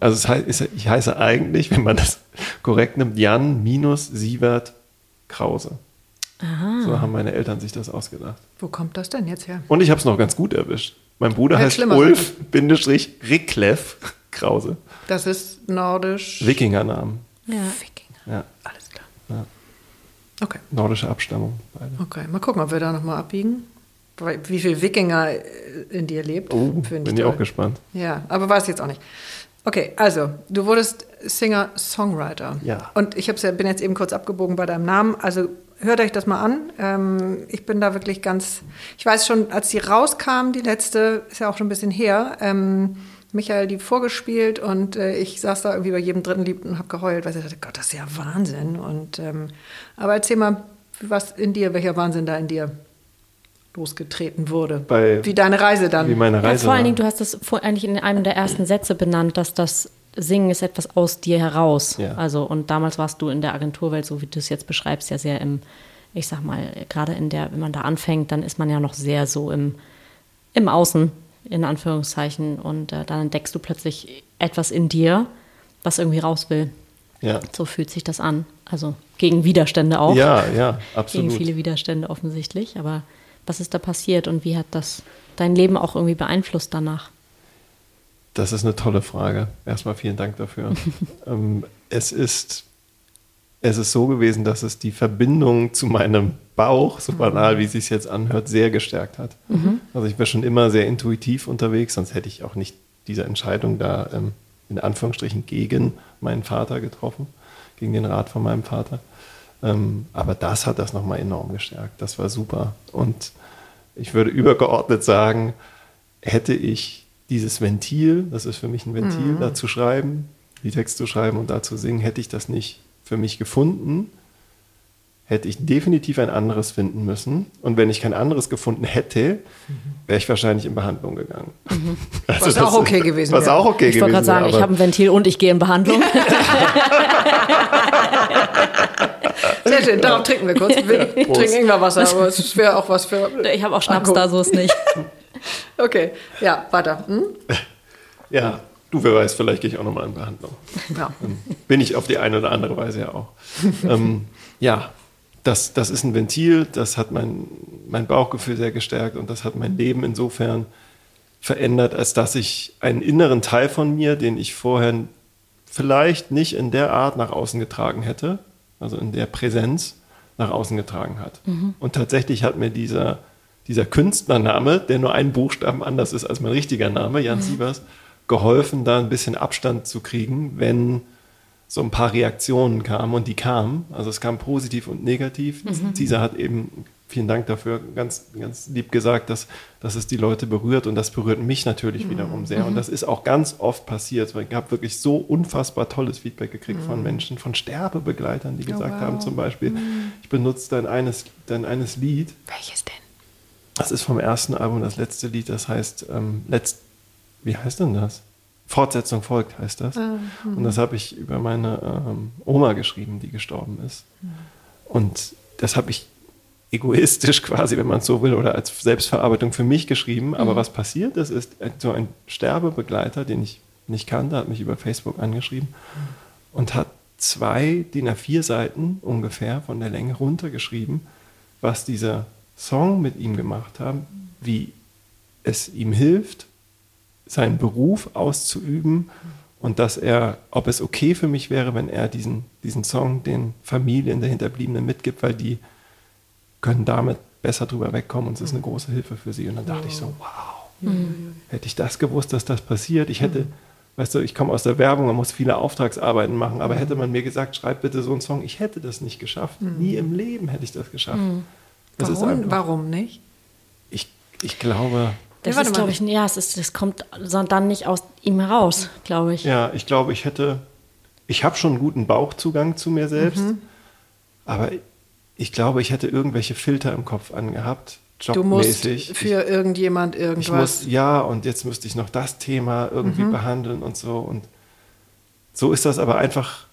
Also es heißt, ich heiße eigentlich, wenn man das korrekt nimmt, Jan minus Sievert Krause. Aha. So haben meine Eltern sich das ausgedacht. Wo kommt das denn jetzt her? Und ich habe es noch ganz gut erwischt. Mein Bruder heißt schlimmer Ulf-Rickleff Krause. Das ist nordisch. Wikingernamen. Ja. Wikinger. Ja, Alles klar. Ja. Okay. nordische Abstammung. Beide. Okay, mal gucken, ob wir da nochmal abbiegen. Wie viel Wikinger äh, in dir lebt. Oh, bin ich toll. auch gespannt. Ja, aber weiß ich jetzt auch nicht. Okay, also, du wurdest Singer-Songwriter. Ja. Und ich ja, bin jetzt eben kurz abgebogen bei deinem Namen. Also, hört euch das mal an. Ähm, ich bin da wirklich ganz. Ich weiß schon, als die rauskam, die letzte, ist ja auch schon ein bisschen her, ähm, Michael die vorgespielt und äh, ich saß da irgendwie bei jedem dritten Lied und habe geheult, weil ich dachte, Gott, das ist ja Wahnsinn. Und, ähm, aber erzähl mal, was in dir, welcher Wahnsinn da in dir losgetreten wurde. Bei- wie deine Reise dann. Wie meine Ja, Reise vor allen. Dingen, du hast das vor, eigentlich in einem der ersten Sätze benannt, dass das Singen ist etwas aus dir heraus. Ja. Also, und damals warst du in der Agenturwelt, so wie du es jetzt beschreibst, ja sehr im, ich sag mal, gerade in der, wenn man da anfängt, dann ist man ja noch sehr so im, im Außen, in Anführungszeichen. Und äh, dann entdeckst du plötzlich etwas in dir, was irgendwie raus will. Ja. So fühlt sich das an. Also gegen Widerstände auch. ja, ja, Gegen absolut. viele Widerstände offensichtlich. Aber was ist da passiert und wie hat das dein Leben auch irgendwie beeinflusst danach? Das ist eine tolle Frage. Erstmal vielen Dank dafür. ähm, es, ist, es ist so gewesen, dass es die Verbindung zu meinem Bauch, so banal wie es sich jetzt anhört, sehr gestärkt hat. Also ich war schon immer sehr intuitiv unterwegs, sonst hätte ich auch nicht diese Entscheidung da ähm, in Anführungsstrichen gegen meinen Vater getroffen, gegen den Rat von meinem Vater. Ähm, aber das hat das nochmal enorm gestärkt. Das war super. Und ich würde übergeordnet sagen, hätte ich dieses Ventil, das ist für mich ein Ventil, da zu schreiben, die Text zu schreiben und da zu singen, hätte ich das nicht für mich gefunden, hätte ich definitiv ein anderes finden müssen. Und wenn ich kein anderes gefunden hätte, wäre ich wahrscheinlich in Behandlung gegangen. Also Was das- auch okay gewesen Was wäre. auch okay Ich wollte gewesen gerade sagen, ich habe ein Ventil und ich gehe in Behandlung. Sehr schön, darauf trinken wir kurz. Wir trinken Ingwerwasser, aber es wäre auch was für. ich habe auch Schnaps Akku. da, so ist nicht. Okay, ja, weiter. Hm? Ja, du, wer weiß, vielleicht gehe ich auch nochmal in Behandlung. Ja. Bin ich auf die eine oder andere Weise ja auch. ähm, ja, das, das ist ein Ventil, das hat mein, mein Bauchgefühl sehr gestärkt und das hat mein Leben insofern verändert, als dass ich einen inneren Teil von mir, den ich vorher vielleicht nicht in der Art nach außen getragen hätte, also in der Präsenz nach außen getragen hat. Und tatsächlich hat mir dieser, dieser Künstlername, der nur einen Buchstaben anders ist als mein richtiger Name, Jan Sievers, geholfen, da ein bisschen Abstand zu kriegen, wenn so ein paar Reaktionen kamen und die kamen. Also es kam positiv und negativ. Mhm. Dieser hat eben, vielen Dank dafür, ganz, ganz lieb gesagt, dass, dass es die Leute berührt und das berührt mich natürlich mhm. wiederum sehr. Und mhm. das ist auch ganz oft passiert, weil ich habe wirklich so unfassbar tolles Feedback gekriegt mhm. von Menschen, von Sterbebegleitern, die oh, gesagt wow. haben zum Beispiel, mhm. ich benutze dein eines, dein eines Lied. Welches denn? Das ist vom ersten Album das letzte Lied, das heißt, ähm, letzt, wie heißt denn das? Fortsetzung folgt, heißt das. Ah, und das habe ich über meine ähm, Oma geschrieben, die gestorben ist. Mhm. Und das habe ich egoistisch quasi, wenn man es so will, oder als Selbstverarbeitung für mich geschrieben. Aber mhm. was passiert ist, ist so ein Sterbebegleiter, den ich nicht kannte, hat mich über Facebook angeschrieben und hat zwei DIN A4 Seiten ungefähr von der Länge runtergeschrieben, was dieser Song mit ihm gemacht hat, wie es ihm hilft, seinen Beruf auszuüben und dass er, ob es okay für mich wäre, wenn er diesen, diesen Song den Familien der Hinterbliebenen mitgibt, weil die können damit besser drüber wegkommen und es ist eine große Hilfe für sie. Und dann dachte ich so, wow, mhm. hätte ich das gewusst, dass das passiert. Ich hätte, mhm. weißt du, ich komme aus der Werbung, man muss viele Auftragsarbeiten machen, aber mhm. hätte man mir gesagt, schreib bitte so einen Song, ich hätte das nicht geschafft. Mhm. Nie im Leben hätte ich das geschafft. Mhm. Das warum, einfach, warum nicht? Ich, ich glaube, das ja, ist, glaube ich, ja, es ist, das kommt dann nicht aus ihm heraus, glaube ich. Ja, ich glaube, ich hätte, ich habe schon einen guten Bauchzugang zu mir selbst, mhm. aber ich glaube, ich hätte irgendwelche Filter im Kopf angehabt, jobmäßig. Du musst für ich, irgendjemand irgendwas. Ich muss, ja, und jetzt müsste ich noch das Thema irgendwie mhm. behandeln und so. Und so ist das aber einfach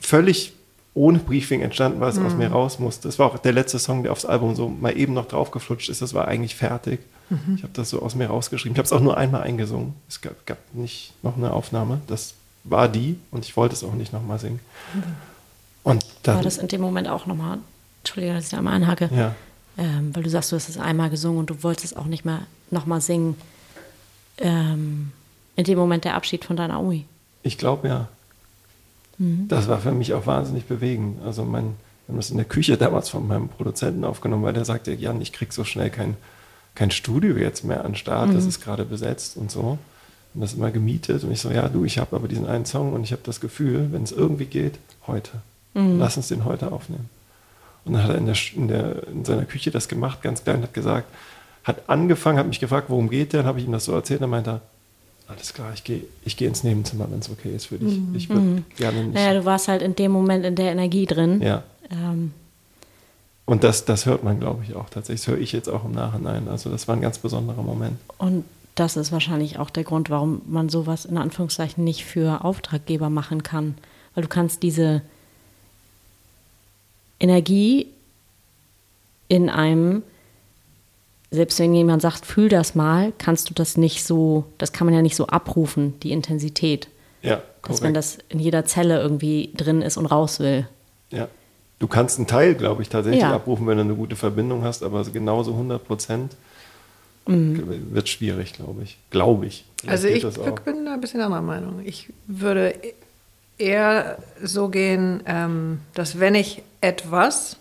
völlig ohne Briefing entstanden, weil es mhm. aus mir raus musste. Das war auch der letzte Song, der aufs Album so mal eben noch draufgeflutscht ist. Das war eigentlich fertig. Mhm. Ich habe das so aus mir rausgeschrieben. Ich habe es auch nur einmal eingesungen. Es gab, gab, nicht noch eine Aufnahme. Das war die und ich wollte es auch nicht nochmal singen. Mhm. Und dann, war das in dem Moment auch nochmal, Entschuldige, dass ich da einmal einhacke, ja. ähm, weil du sagst, du hast es einmal gesungen und du wolltest es auch nicht mehr nochmal singen. Ähm, in dem Moment der Abschied von deiner Ui. Ich glaube ja. Mhm. Das war für mich auch wahnsinnig bewegend. Also mein, wir haben das in der Küche damals von meinem Produzenten aufgenommen, weil der sagte, Jan, ich krieg so schnell kein kein Studio jetzt mehr an Start, mhm. das ist gerade besetzt und so. Und das immer gemietet. Und ich so, ja, du, ich habe aber diesen einen Song und ich habe das Gefühl, wenn es irgendwie geht, heute. Mhm. Lass uns den heute aufnehmen. Und dann hat er in, der, in, der, in seiner Küche das gemacht, ganz klein, hat gesagt, hat angefangen, hat mich gefragt, worum geht der? Dann habe ich ihm das so erzählt. Dann meinte er, alles klar, ich gehe ich geh ins Nebenzimmer, wenn es okay ist für dich. Mhm. Ich würde mhm. gerne nicht. Naja, du warst halt in dem Moment in der Energie drin. Ja. Ähm, und das, das hört man, glaube ich, auch tatsächlich. Das höre ich jetzt auch im Nachhinein. Also das war ein ganz besonderer Moment. Und das ist wahrscheinlich auch der Grund, warum man sowas in Anführungszeichen nicht für Auftraggeber machen kann. Weil du kannst diese Energie in einem, selbst wenn jemand sagt, fühl das mal, kannst du das nicht so, das kann man ja nicht so abrufen, die Intensität. Ja, korrekt. Dass wenn das in jeder Zelle irgendwie drin ist und raus will. Ja. Du kannst einen Teil, glaube ich, tatsächlich ja. abrufen, wenn du eine gute Verbindung hast, aber genauso 100 Prozent mhm. wird schwierig, glaube ich. Glaube ich. Vielleicht also ich bin da ein bisschen anderer Meinung. Ich würde eher so gehen, ähm, dass wenn ich etwas,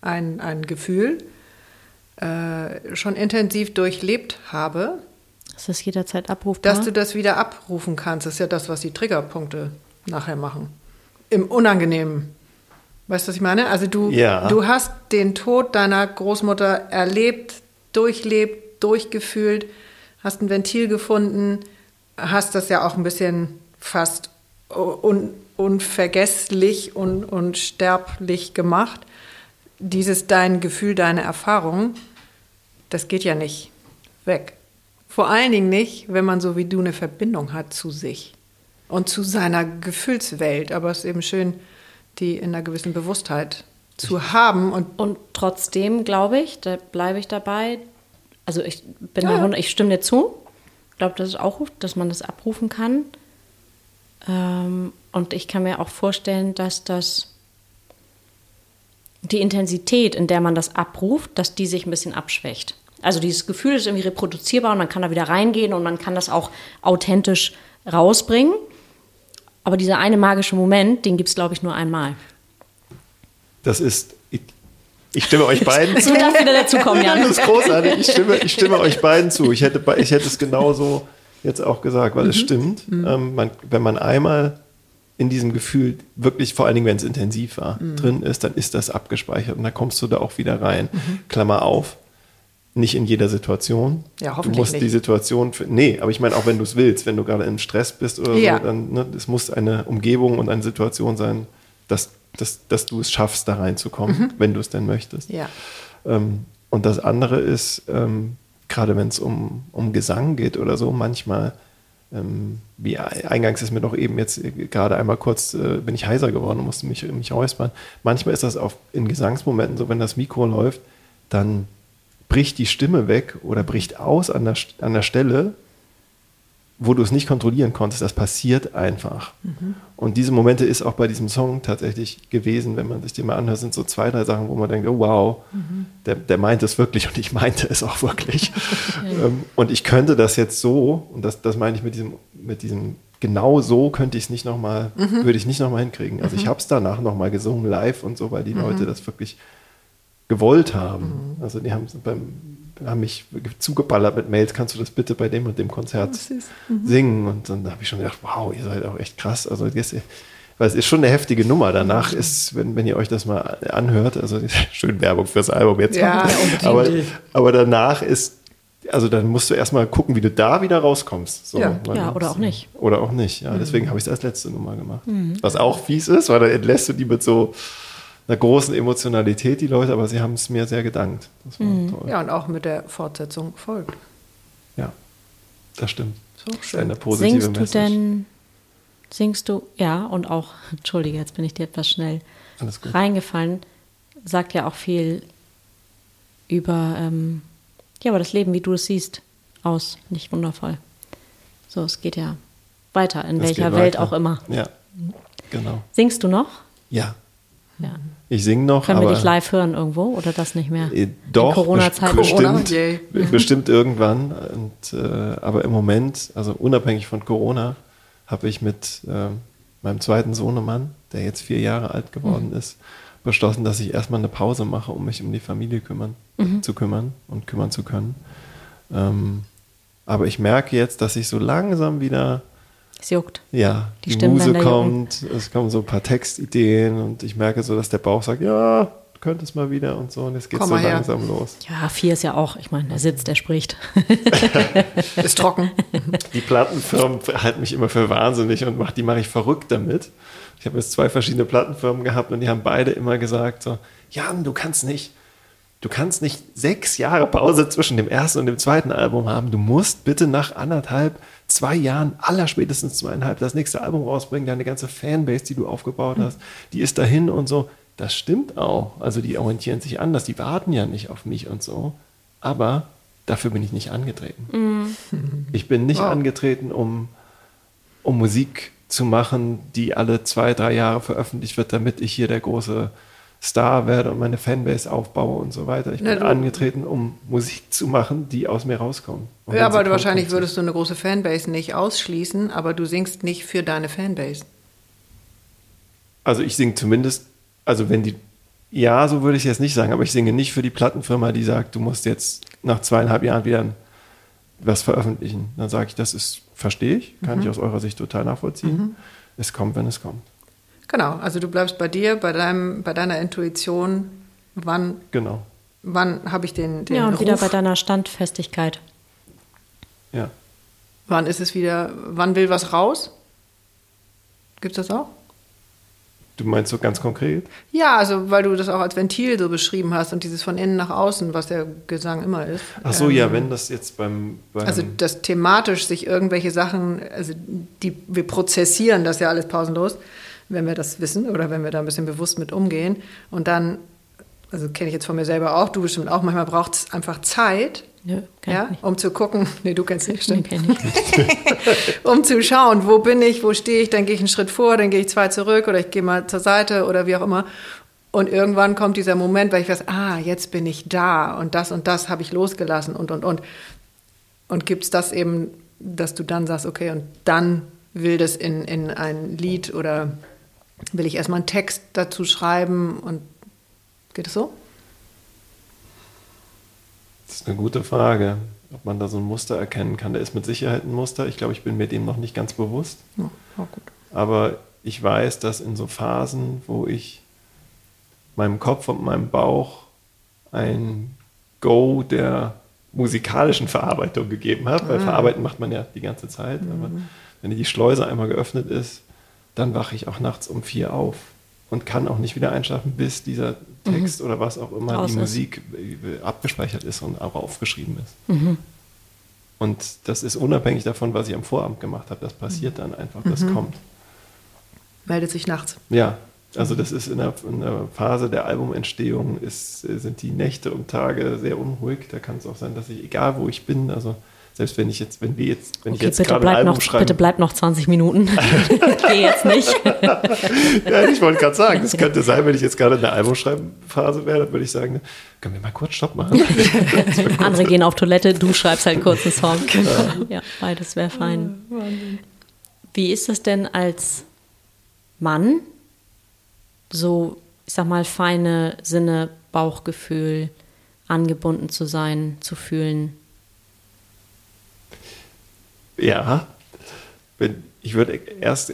ein, ein Gefühl, äh, schon intensiv durchlebt habe, ist das jederzeit abrufbar? Dass du das wieder abrufen kannst. Das ist ja das, was die Triggerpunkte nachher machen. Im Unangenehmen. Weißt du, was ich meine? Also du, ja. du hast den Tod deiner Großmutter erlebt, durchlebt, durchgefühlt, hast ein Ventil gefunden, hast das ja auch ein bisschen fast un, unvergesslich und unsterblich gemacht. Dieses dein Gefühl, deine Erfahrung, das geht ja nicht weg. Vor allen Dingen nicht, wenn man so wie du eine Verbindung hat zu sich und zu seiner Gefühlswelt. Aber es ist eben schön, die in einer gewissen Bewusstheit zu haben. Und, und trotzdem glaube ich, da bleibe ich dabei, also ich bin ja. da, ich stimme dir zu. Ich glaube, das ist auch, dass man das abrufen kann. Ähm, und ich kann mir auch vorstellen, dass das die Intensität, in der man das abruft, dass die sich ein bisschen abschwächt. Also dieses Gefühl ist irgendwie reproduzierbar und man kann da wieder reingehen und man kann das auch authentisch rausbringen. Aber dieser eine magische Moment, den gibt es, glaube ich, nur einmal. Das ist, ich, ich stimme euch beiden zu. Du darfst wieder dazukommen, Jan. Das ist großartig. Ich stimme, ich stimme euch beiden zu. Ich hätte, ich hätte es genauso jetzt auch gesagt, weil mhm. es stimmt. Mhm. Ähm, man, wenn man einmal in diesem Gefühl wirklich, vor allen Dingen, wenn es intensiv war, Mhm. drin ist, dann ist das abgespeichert und dann kommst du da auch wieder rein. Klammer auf, nicht in jeder Situation. Ja, Du hoffentlich musst nicht. die Situation, für, nee, aber ich meine auch, wenn du es willst, wenn du gerade im Stress bist oder Ja. so, dann, ne, es muss eine Umgebung und eine Situation sein, dass, dass, dass du es schaffst, da reinzukommen, Mhm. wenn du es denn möchtest. Ja. Ähm, und das andere ist, ähm, gerade wenn es um, um Gesang geht oder so, manchmal, ähm, wie eingangs ist mir doch eben jetzt äh, gerade einmal kurz, äh, bin ich heiser geworden und musste mich, mich räuspern. Manchmal ist das auf, in Gesangsmomenten so, wenn das Mikro läuft, dann bricht die Stimme weg oder bricht aus an der, an der Stelle, wo du es nicht kontrollieren konntest. Das passiert einfach. Und diese Momente ist auch bei diesem Song tatsächlich gewesen, wenn man sich den mal anhört, sind so zwei, drei Sachen, wo man denkt, oh wow, der, der meint es wirklich und ich meinte es auch wirklich. Ähm, und ich könnte das jetzt so, und das, das meine ich mit diesem, mit diesem, genau so könnte ich es nicht nochmal, würde ich nicht nochmal hinkriegen. Also ich habe es danach nochmal gesungen live und so, weil die Leute das wirklich gewollt haben. Also die haben beim haben mich zugeballert mit Mails, kannst du das bitte bei dem und dem Konzert singen? Und dann habe ich schon gedacht, wow, ihr seid auch echt krass. Also jetzt, weil es ist schon eine heftige Nummer. Danach ist, wenn, wenn ihr euch das mal anhört, also schön Werbung fürs Album jetzt. Ja, aber, aber danach ist, also dann musst du erstmal gucken, wie du da wieder rauskommst. So, Ja. Ja, oder auch nicht. Oder auch nicht, ja. Deswegen habe ich es als letzte Nummer gemacht. Was auch fies ist, weil dann entlässt du die mit so einer großen Emotionalität, die Leute, aber sie haben es mir sehr gedankt. Das war toll. Ja, und auch mit der Fortsetzung folgt. Ja, das stimmt. So Das ist schön. eine positive Singst du Message. denn, singst du, ja, und auch, entschuldige, jetzt bin ich dir etwas schnell Alles gut. reingefallen, sagt ja auch viel über, ähm, ja, aber das Leben, wie du es siehst, aus. Nicht wundervoll. So, es geht ja weiter, in Das welcher Welt weiter. auch immer. Ja, genau. Singst du noch? Ja, Ja. Ich singe noch, Können aber wir dich live hören irgendwo oder das nicht mehr? Äh, doch, In Corona-Zeiten. best- Corona, bestimmt, yay. be- bestimmt irgendwann. Und, äh, aber im Moment, also unabhängig von Corona, habe ich mit äh, meinem zweiten Sohnemann, der jetzt vier Jahre alt geworden ist, beschlossen, dass ich erstmal eine Pause mache, um mich um die Familie kümmern, zu kümmern und kümmern zu können. Ähm, aber ich merke jetzt, dass ich so langsam wieder Es juckt. ja, Die die, Muse jucken. kommt, es kommen so ein paar Textideen und ich merke so, dass der Bauch sagt, ja, du könntest mal wieder und so und jetzt geht es Komm so her. langsam los. Ja, vier ist ja auch, ich meine, er sitzt, er spricht. Ist trocken. Die Plattenfirmen halten mich immer für wahnsinnig und mach, die mache ich verrückt damit. Ich habe jetzt zwei verschiedene Plattenfirmen gehabt und die haben beide immer gesagt so, Jan, du kannst nicht, du kannst nicht sechs Jahre Pause zwischen dem ersten und dem zweiten Album haben. Du musst bitte nach anderthalb, zwei Jahren, allerspätestens zweieinhalb, das nächste Album rausbringen. Deine ganze Fanbase, die du aufgebaut hast, die ist dahin und so. Das stimmt auch. Also die orientieren sich anders, die warten ja nicht auf mich und so. Aber dafür bin ich nicht angetreten. Ich bin nicht Wow. angetreten, um, um Musik zu machen, die alle zwei, drei Jahre veröffentlicht wird, damit ich hier der große Star werde und meine Fanbase aufbaue und so weiter. Ich Na, bin angetreten, um Musik zu machen, die aus mir rauskommt. Ja, aber du wahrscheinlich würdest du eine große Fanbase nicht ausschließen, aber du singst nicht für deine Fanbase. Also ich singe zumindest, also wenn die, ja, so würde ich jetzt nicht sagen, aber ich singe nicht für die Plattenfirma, die sagt, du musst jetzt nach zweieinhalb Jahren wieder was veröffentlichen. Dann sage ich, das ist, verstehe ich, kann ich aus eurer Sicht total nachvollziehen. Es kommt, wenn es kommt. Genau, also du bleibst bei dir, bei, deinem, bei deiner Intuition. Wann, Genau. wann habe ich den, den ja, und Ruf? wieder bei deiner Standfestigkeit. Ja. Wann ist es wieder, wann will was raus? Gibt es das auch? Du meinst so ganz konkret? Ja, also weil du das auch als Ventil so beschrieben hast und dieses von innen nach außen, was der Gesang immer ist. Ach so, Ähm, ja, wenn das jetzt beim, beim Also dass thematisch sich irgendwelche Sachen, also die wir prozessieren das ja alles pausenlos, wenn wir das wissen oder wenn wir da ein bisschen bewusst mit umgehen. Und dann, also kenne ich jetzt von mir selber auch, du bestimmt auch, manchmal braucht es einfach Zeit, Nö, ja, um zu gucken, nee, du kennst nicht, Nee, stimmt, ich nicht. um zu schauen, wo bin ich, wo stehe ich, dann gehe ich einen Schritt vor, dann gehe ich zwei zurück oder ich gehe mal zur Seite oder wie auch immer. Und irgendwann kommt dieser Moment, weil ich weiß, ah, jetzt bin ich da und das und das habe ich losgelassen und, und, und. Und gibt es das eben, dass du dann sagst, okay, und dann will das in, in ein Lied oder will ich erstmal einen Text dazu schreiben und geht es so? Das ist eine gute Frage, ob man da so ein Muster erkennen kann. Da ist mit Sicherheit ein Muster. Ich glaube, ich bin mir dem noch nicht ganz bewusst. Ja. Aber ich weiß, dass in so Phasen, wo ich meinem Kopf und meinem Bauch ein Go der musikalischen Verarbeitung gegeben habe, weil ah. verarbeiten macht man ja die ganze Zeit, mhm. aber wenn die Schleuse einmal geöffnet ist, dann wache ich auch nachts um vier auf und kann auch nicht wieder einschlafen, bis dieser Text mhm. oder was auch immer, Aus die Musik ist. abgespeichert ist und auch aufgeschrieben ist. Mhm. Und das ist unabhängig davon, was ich am Vorabend gemacht habe. Das passiert dann einfach, das mhm. kommt. Meldet sich nachts. Ja, also das ist in der, in der, Phase der Albumentstehung ist, sind die Nächte und Tage sehr unruhig. Da kann es auch sein, dass ich, egal wo ich bin, also selbst wenn ich jetzt, wenn wir jetzt, wenn okay, ich jetzt gerade ein Album noch, schreibe. Bitte bleib noch 20 Minuten. Geh jetzt nicht. ja, ich wollte gerade sagen, es könnte sein, wenn ich jetzt gerade in der Albumschreibphase wäre, dann würde ich sagen, können wir mal kurz Stopp machen. Andere gehen auf Toilette, du schreibst halt kurz einen Song. Genau. Ja, beides wäre fein. Wie ist es denn als Mann, so, ich sag mal, feine Sinne, Bauchgefühl, angebunden zu sein, zu fühlen? Ja, ich würde erst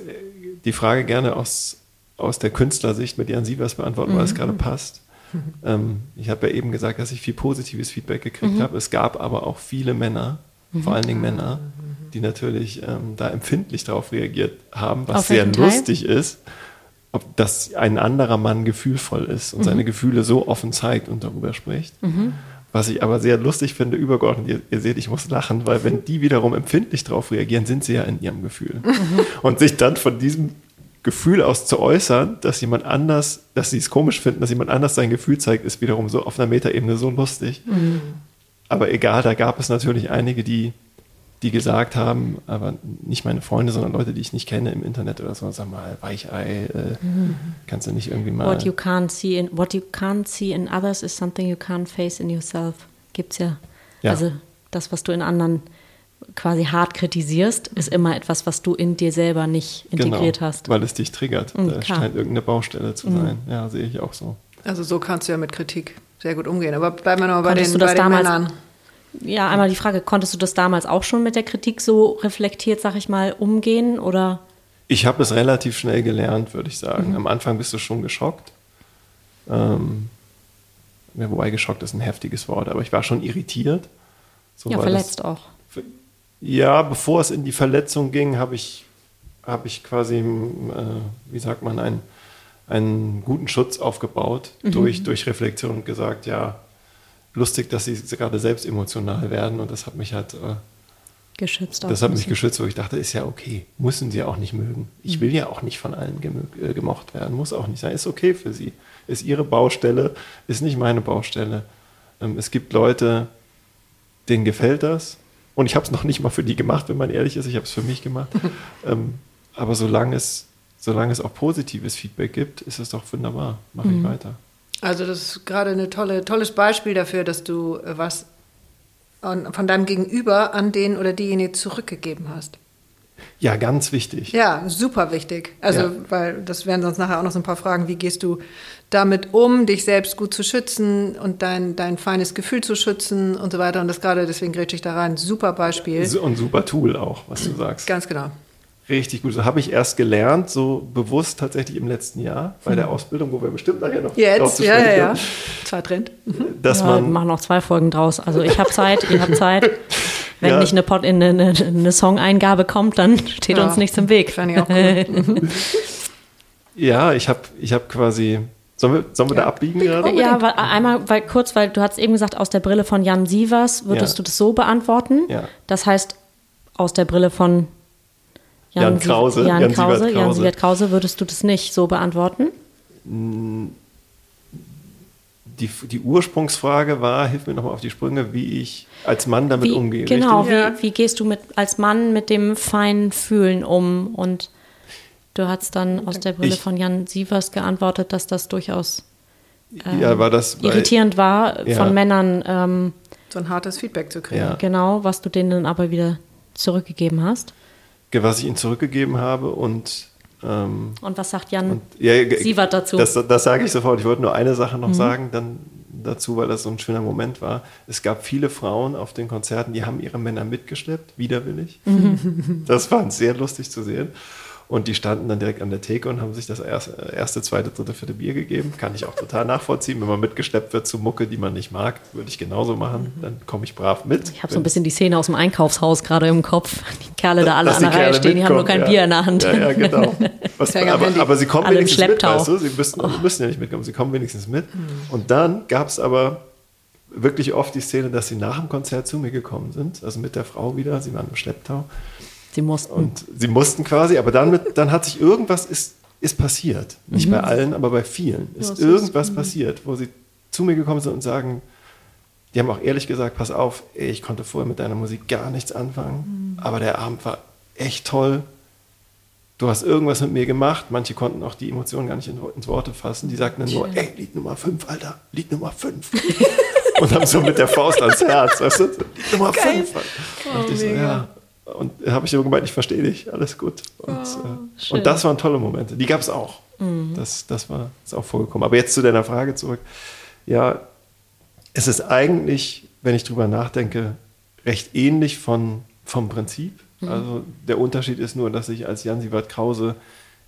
die Frage gerne aus, aus der Künstlersicht mit Jan Sievers beantworten, mhm. weil es mhm. gerade passt. Mhm. Ähm, ich habe ja eben gesagt, dass ich viel positives Feedback gekriegt mhm. habe. Es gab aber auch viele Männer, vor allen Dingen Männer, die natürlich ähm, da empfindlich darauf reagiert haben, was Auf sehr lustig Teil? ist, ob dass ein anderer Mann gefühlvoll ist und mhm. seine Gefühle so offen zeigt und darüber spricht. Was ich aber sehr lustig finde, übergeordnet, ihr, ihr, seht, ich muss lachen, weil wenn die wiederum empfindlich darauf reagieren, sind sie ja in ihrem Gefühl. Mhm. Und sich dann von diesem Gefühl aus zu äußern, dass jemand anders, dass sie es komisch finden, dass jemand anders sein Gefühl zeigt, ist wiederum so auf einer Metaebene so lustig. Mhm. Aber egal, da gab es natürlich einige, die die gesagt haben, aber nicht meine Freunde, sondern Leute, die ich nicht kenne im Internet oder so, sag mal, Weichei, äh, mhm. kannst du nicht irgendwie mal. What you can't see in what you can't see in others is something you can't face in yourself. Gibt's ja. ja. Also das, was du in anderen quasi hart kritisierst, ist immer etwas, was du in dir selber nicht integriert genau, hast. Weil es dich triggert. Mhm, da scheint irgendeine Baustelle zu mhm. sein. Ja, sehe ich auch so. Also so kannst du ja mit Kritik sehr gut umgehen. Aber bleiben wir noch bei den, bei den Männern. Ja, einmal die Frage, konntest du das damals auch schon mit der Kritik so reflektiert, sag ich mal, umgehen oder? Ich habe es relativ schnell gelernt, würde ich sagen. Mhm. Am Anfang bist du schon geschockt. Ähm, wobei geschockt ist ein heftiges Wort, aber ich war schon irritiert. So ja, verletzt das, auch. Ja, bevor es in die Verletzung ging, habe ich, hab ich quasi, äh, wie sagt man, einen, einen guten Schutz aufgebaut mhm. durch, durch Reflexion und gesagt, ja, lustig, dass sie gerade selbst emotional werden und das hat mich halt äh, geschützt. Das hat mich geschützt, wo ich dachte, ist ja okay, müssen sie auch nicht mögen. Ich will ja auch nicht von allen äh, gemocht werden, muss auch nicht sein, ist okay für sie. Ist ihre Baustelle, ist nicht meine Baustelle. Ähm, es gibt Leute, denen gefällt das und ich habe es noch nicht mal für die gemacht, wenn man ehrlich ist, ich habe es für mich gemacht. ähm, aber solange es, solange es auch positives Feedback gibt, ist es doch wunderbar, mache mhm. ich weiter. Also das ist gerade ein tolle, tolles Beispiel dafür, dass du äh, was von deinem Gegenüber an den oder diejenige zurückgegeben hast. Ja, ganz wichtig. Ja, super wichtig. Also, ja. weil das wären sonst nachher auch noch so ein paar Fragen. Wie gehst du damit um, dich selbst gut zu schützen und dein, dein feines Gefühl zu schützen und so weiter. Und das gerade, deswegen grätsche ich da rein. Super Beispiel. Und super Tool auch, was du sagst. Ganz genau. Richtig gut. So habe ich erst gelernt, so bewusst tatsächlich im letzten Jahr bei der mhm. Ausbildung, wo wir bestimmt nachher noch Jetzt, ja, ja, ja. Zwei Trend. Dass ja, man wir machen noch zwei Folgen draus. Also ich habe Zeit, ihr habt Zeit. Wenn ja. nicht eine, Pod in eine, eine Song-Eingabe kommt, dann steht ja. uns nichts im Weg. Fand ich auch cool. ja, ich habe ich hab quasi Sollen wir, sollen wir ja. da abbiegen gerade? Ja, weil, einmal weil kurz, weil du hast eben gesagt, aus der Brille von Jan Sievers würdest ja. du das so beantworten. Ja. Das heißt, aus der Brille von Jan, Jan Krause. Jan, Jan Krause, Krause. Jan Sievert Krause, würdest du das nicht so beantworten? Die, die Ursprungsfrage war, hilf mir nochmal auf die Sprünge, wie ich als Mann damit wie, umgehe. Genau, wie, wie, gehst du mit, als Mann mit dem feinen Fühlen um? Und du hast dann aus der Brille ich, von Jan Sievers geantwortet, dass das durchaus ähm, ja, war das bei, irritierend war, ja. von Männern ähm, so ein hartes Feedback zu kriegen. Ja. Genau, was du denen dann aber wieder zurückgegeben hast was ich ihnen zurückgegeben habe und ähm, und was sagt Jan und, ja, Sievert dazu? Das, das sage ich sofort. Ich wollte nur eine Sache noch mhm. sagen dann dazu, weil das so ein schöner Moment war. Es gab viele Frauen auf den Konzerten, die haben ihre Männer mitgeschleppt, widerwillig. Mhm. Das war sehr lustig zu sehen. Und die standen dann direkt an der Theke und haben sich das erste, zweite, dritte, vierte Bier gegeben. Kann ich auch total nachvollziehen. Wenn man mitgeschleppt wird zu Mucke, die man nicht mag, würde ich genauso machen. Dann komme ich brav mit. Ich habe so ein bisschen die Szene aus dem Einkaufshaus gerade im Kopf. Die Kerle da alle an der Reihe Kerle stehen, die haben nur kein ja. Bier in der Hand. Ja, ja genau. Was, aber, aber, sie kommen alle wenigstens mit, weißt du? Sie müssen, oh. müssen, ja nicht mitkommen. Sie kommen wenigstens mit. Und dann gab es aber wirklich oft die Szene, dass sie nach dem Konzert zu mir gekommen sind. Also mit der Frau wieder. Sie waren im Schlepptau. Sie mussten. Und sie mussten quasi, aber dann, mit, dann hat sich irgendwas ist, ist passiert. Nicht mhm. bei allen, aber bei vielen ist ja, irgendwas ist, mhm. passiert, wo sie zu mir gekommen sind und sagen, die haben auch ehrlich gesagt, pass auf, ey, ich konnte vorher mit deiner Musik gar nichts anfangen, mhm. aber der Abend war echt toll. Du hast irgendwas mit mir gemacht. Manche konnten auch die Emotionen gar nicht in, ins Worte fassen. Die sagten dann nur, ey, Lied Nummer 5, Alter, Lied Nummer 5. und haben so mit der Faust ans Herz, weißt du? Lied Nummer 5. Oh, ich so, ja, und habe ich immer gemeint, ich verstehe dich, alles gut. Und, oh, äh, und das waren tolle Momente. Die gab es auch. Mhm. Das, das war ist auch vorgekommen. Aber jetzt zu deiner Frage zurück. Ja, es ist eigentlich, wenn ich drüber nachdenke, recht ähnlich von, vom Prinzip. Mhm. Also der Unterschied ist nur, dass ich als Jan-Sievert Krause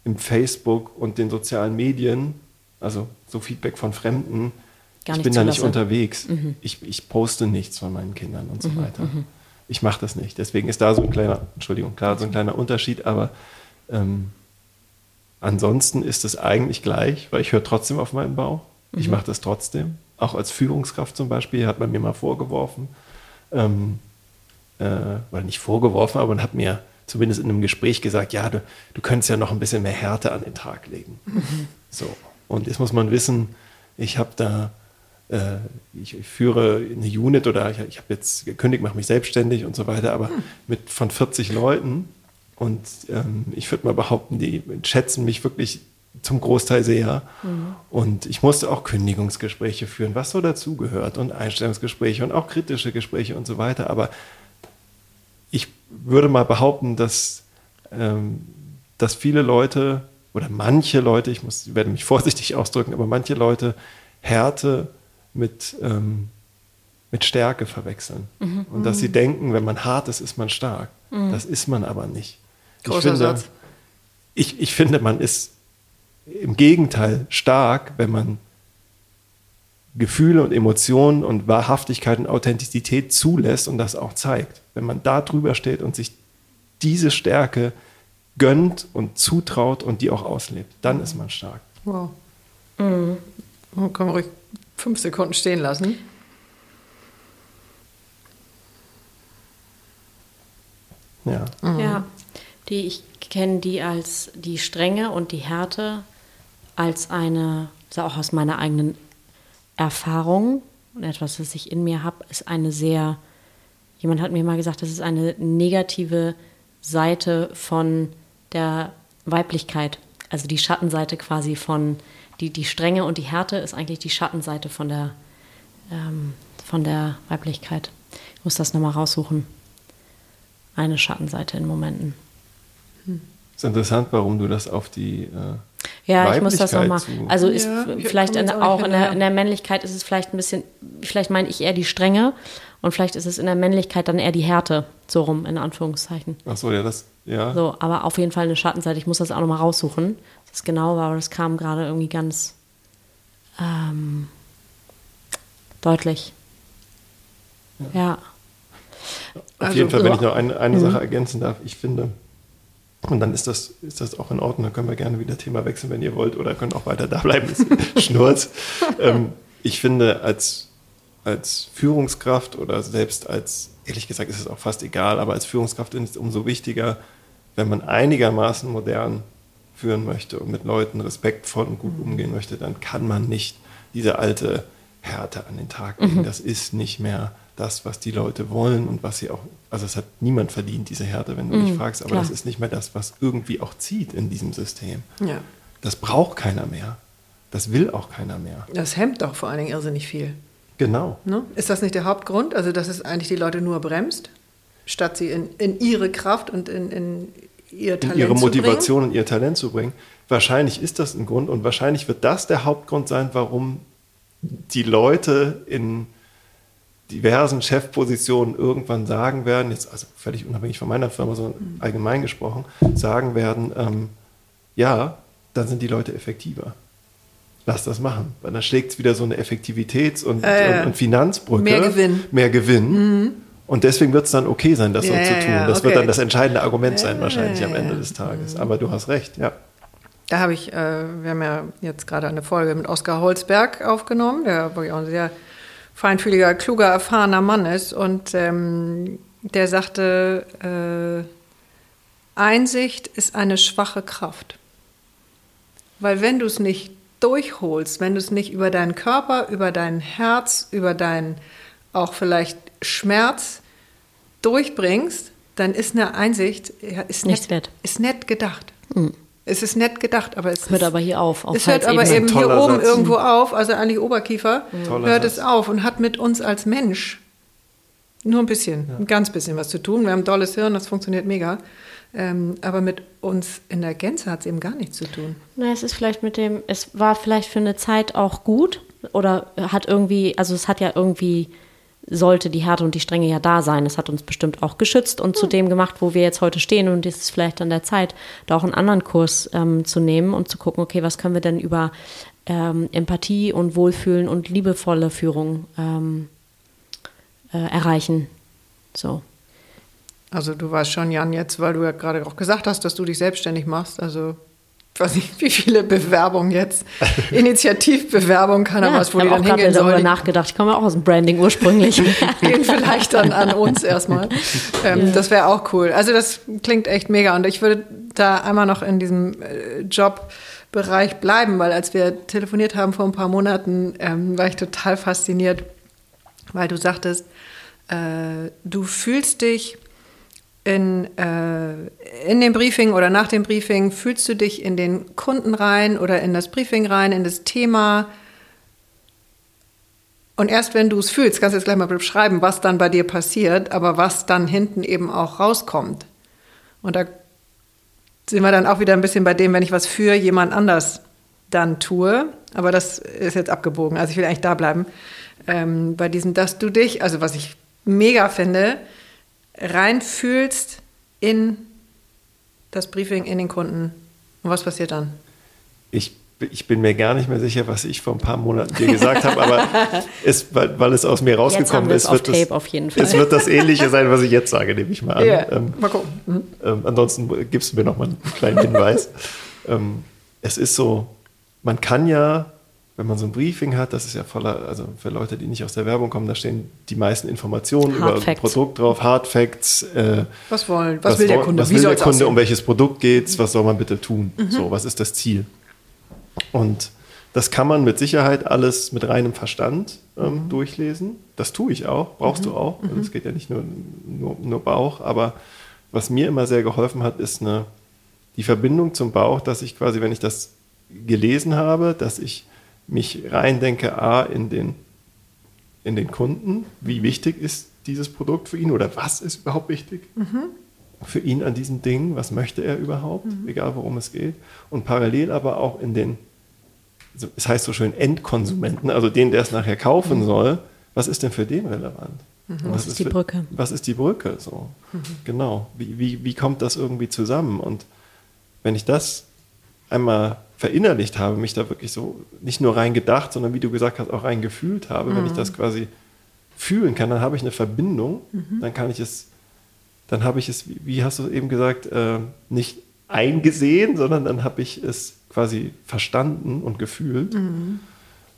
im Facebook und den sozialen Medien, also so Feedback von Fremden, ich bin da nicht unterwegs. Mhm. Ich, ich poste nichts von meinen Kindern und so mhm, weiter. Ich mache das nicht. Deswegen ist da so ein kleiner, Entschuldigung, klar, so ein kleiner Unterschied, aber ähm, ansonsten ist es eigentlich gleich, weil ich höre trotzdem auf meinen Bauch. Mhm. Ich mache das trotzdem. Auch als Führungskraft zum Beispiel hat man mir mal vorgeworfen, ähm, äh, oder nicht vorgeworfen, aber man hat mir zumindest in einem Gespräch gesagt, ja, du, du könntest ja noch ein bisschen mehr Härte an den Tag legen. Mhm. So. Und jetzt muss man wissen, ich habe da ich, ich, führe eine Unit oder ich, ich habe jetzt gekündigt, mache mich selbstständig und so weiter, aber hm. mit von 40 Leuten und ähm, ich würde mal behaupten, die schätzen mich wirklich zum Großteil sehr. Mhm. Und ich musste auch Kündigungsgespräche führen, was so dazugehört und Einstellungsgespräche und auch kritische Gespräche und so weiter. Aber ich würde mal behaupten, dass, ähm, dass viele Leute oder manche Leute, ich muss, werde mich vorsichtig ausdrücken, aber manche Leute Härte mit, ähm, mit Stärke verwechseln. Mhm. Und dass sie denken, wenn man hart ist, ist man stark. Mhm. Das ist man aber nicht. Großer ich finde, Satz. Ich, ich finde, man ist im Gegenteil stark, wenn man Gefühle und Emotionen und Wahrhaftigkeit und Authentizität zulässt und das auch zeigt. Wenn man da drüber steht und sich diese Stärke gönnt und zutraut und die auch auslebt, dann ist man stark. Wow. Mhm. Kann man ruhig fünf Sekunden stehen lassen. Ja. Mhm. Ja, die ich kenne die als die Strenge und die Härte als eine, also auch aus meiner eigenen Erfahrung und etwas, was ich in mir habe, ist eine sehr, jemand hat mir mal gesagt, das ist eine negative Seite von der Weiblichkeit, also die Schattenseite quasi von die, die Strenge und die Härte ist eigentlich die Schattenseite von der, ähm, von der Weiblichkeit. Ich muss das nochmal raussuchen. Eine Schattenseite in Momenten. Hm. Ist interessant, warum du das auf die äh, ja, ich muss das nochmal. Also ist ja, vielleicht in, auch in der, in der, Männlichkeit ist es vielleicht ein bisschen, vielleicht meine ich eher die Strenge und vielleicht ist es in der Männlichkeit dann eher die Härte, so rum, in Anführungszeichen. Ach so, ja, das, ja. So, aber auf jeden Fall eine Schattenseite. Ich muss das auch nochmal raussuchen das genau war, aber das kam gerade irgendwie ganz ähm, deutlich. Ja. ja. Auf also, jeden Fall, wenn ich noch eine, eine mhm. Sache ergänzen darf, ich finde, und dann ist das, ist das auch in Ordnung, dann können wir gerne wieder Thema wechseln, wenn ihr wollt, oder könnt auch weiter da bleiben, Schnurz. ähm, ich finde, als, als Führungskraft oder selbst als, ehrlich gesagt ist es auch fast egal, aber als Führungskraft ist es umso wichtiger, wenn man einigermaßen modern führen möchte und mit Leuten respektvoll und gut mhm. umgehen möchte, dann kann man nicht diese alte Härte an den Tag legen. Mhm. Das ist nicht mehr das, was die Leute wollen und was sie auch, also es hat niemand verdient, diese Härte, wenn du mhm, mich fragst, aber klar. das ist nicht mehr das, was irgendwie auch zieht in diesem System. Ja. Das braucht keiner mehr. Das will auch keiner mehr. Das hemmt doch vor allen Dingen irrsinnig viel. Genau. Ne? Ist das nicht der Hauptgrund? Also, dass es eigentlich die Leute nur bremst, statt sie in, in ihre Kraft und in, in ihr Talent ihre Motivation und ihr Talent zu bringen. Wahrscheinlich ist das ein Grund und wahrscheinlich wird das der Hauptgrund sein, warum die Leute in diversen Chefpositionen irgendwann sagen werden, jetzt also völlig unabhängig von meiner Firma, sondern allgemein gesprochen, sagen werden, ähm, ja, dann sind die Leute effektiver. Lass das machen. Weil dann schlägt es wieder so eine Effektivitäts- und, Äh, und, und Finanzbrücke. mehr Gewinn. Mehr Gewinn. Und deswegen wird es dann okay sein, das Ja, so zu tun. ja, das okay. wird dann das entscheidende Argument sein, wahrscheinlich am Ende des Tages. Aber du hast recht, ja. Da habe ich, äh, wir haben ja jetzt gerade eine Folge mit Oskar Holzberg aufgenommen, der wirklich auch ein sehr feinfühliger, kluger, erfahrener Mann ist. Und ähm, der sagte, äh, Einsicht ist eine schwache Kraft. Weil wenn du es nicht durchholst, wenn du es nicht über deinen Körper, über dein Herz, über deinen auch vielleicht Schmerz durchbringst, dann ist eine Einsicht ja, ist Nichts nett, wert. ist nett gedacht. Es ist nett gedacht, aber es Hört ist, aber hier auf. auf es hört aber eben hier Toller oben Satz. irgendwo auf, also eigentlich Oberkiefer, Toller hört Satz. es auf und hat mit uns als Mensch nur ein bisschen, ein ganz bisschen was zu tun. Wir haben ein dolles Hirn, das funktioniert mega. Ähm, aber mit uns in der Gänze hat es eben gar nichts zu tun. Na, es ist vielleicht mit dem, es war vielleicht für eine Zeit auch gut oder hat irgendwie, also es hat ja irgendwie, sollte die Härte und die Strenge ja da sein. Es hat uns bestimmt auch geschützt und zu dem gemacht, wo wir jetzt heute stehen. Und es ist vielleicht an der Zeit, da auch einen anderen Kurs ähm, zu nehmen und zu gucken, okay, was können wir denn über ähm, Empathie und Wohlfühlen und liebevolle Führung ähm, äh, erreichen. So. Also du weißt schon, Jan, jetzt, weil du ja gerade auch gesagt hast, dass du dich selbstständig machst. Also ich weiß nicht, wie viele Bewerbungen jetzt, Initiativbewerbungen kann er was, wo ich die habe dann hingehen darüber sollen. nachgedacht. Ich komme ja auch aus dem Branding ursprünglich. gehen vielleicht dann an uns erstmal. Ähm, Das wäre auch cool. Also das klingt echt mega. Und ich würde da einmal noch in diesem äh, Jobbereich bleiben, weil als wir telefoniert haben vor ein paar Monaten, ähm, war ich total fasziniert, weil du sagtest, äh, du fühlst dich in, äh, in dem Briefing oder nach dem Briefing, fühlst du dich in den Kunden rein oder in das Briefing rein, in das Thema, und erst wenn du es fühlst, kannst du jetzt gleich mal beschreiben, was dann bei dir passiert, aber was dann hinten eben auch rauskommt. Und da sind wir dann auch wieder ein bisschen bei dem, wenn ich was für jemand anders dann tue. Aber das ist jetzt abgebogen. Also ich will eigentlich da bleiben. Ähm, bei diesem, dass du dich, also was ich mega finde, reinfühlst in das Briefing, in den Kunden. Und was passiert dann? Ich, ich bin mir gar nicht mehr sicher, was ich vor ein paar Monaten dir gesagt habe, aber es, weil, weil es aus mir rausgekommen ist, es auf wird es, Tape auf jeden Fall. es wird das Ähnliche sein, was ich jetzt sage, nehme ich mal an. Ja, Ähm, mal gucken. Mhm. ähm, ansonsten gibst du mir noch mal einen kleinen Hinweis. ähm, es ist so, man kann ja, wenn man so ein Briefing hat, das ist ja voller, also für Leute, die nicht aus der Werbung kommen, da stehen die meisten Informationen Hard über ein Facts. Produkt drauf, Hard Facts, äh, Was wollen, was, will der Kunde? Was will der Kunde, aussehen? um welches Produkt geht's, was soll man bitte tun? So, was ist das Ziel? Und das kann man mit Sicherheit alles mit reinem Verstand ähm, durchlesen. Das tue ich auch, brauchst du auch. Also Es geht ja nicht nur, nur, nur Bauch, aber was mir immer sehr geholfen hat, ist eine, die Verbindung zum Bauch, dass ich quasi, wenn ich das gelesen habe, dass ich mich reindenke, A, in den, in den Kunden, wie wichtig ist dieses Produkt für ihn oder was ist überhaupt wichtig für ihn an diesem Ding, was möchte er überhaupt, egal worum es geht. Und parallel aber auch in den, so- es heißt so schön, Endkonsumenten, also den, der es nachher kaufen soll, was ist denn für den relevant? Und Was ist die für- Brücke? Was ist die Brücke? So, genau. Wie, wie, wie kommt das irgendwie zusammen? Und wenn ich das einmal verinnerlicht habe, mich da wirklich so nicht nur rein gedacht, sondern wie du gesagt hast, auch rein gefühlt habe, wenn ich das quasi fühlen kann, dann habe ich eine Verbindung, dann kann ich es, dann habe ich es, wie- hast du eben gesagt, äh, nicht eingesehen, sondern dann habe ich es quasi verstanden und gefühlt.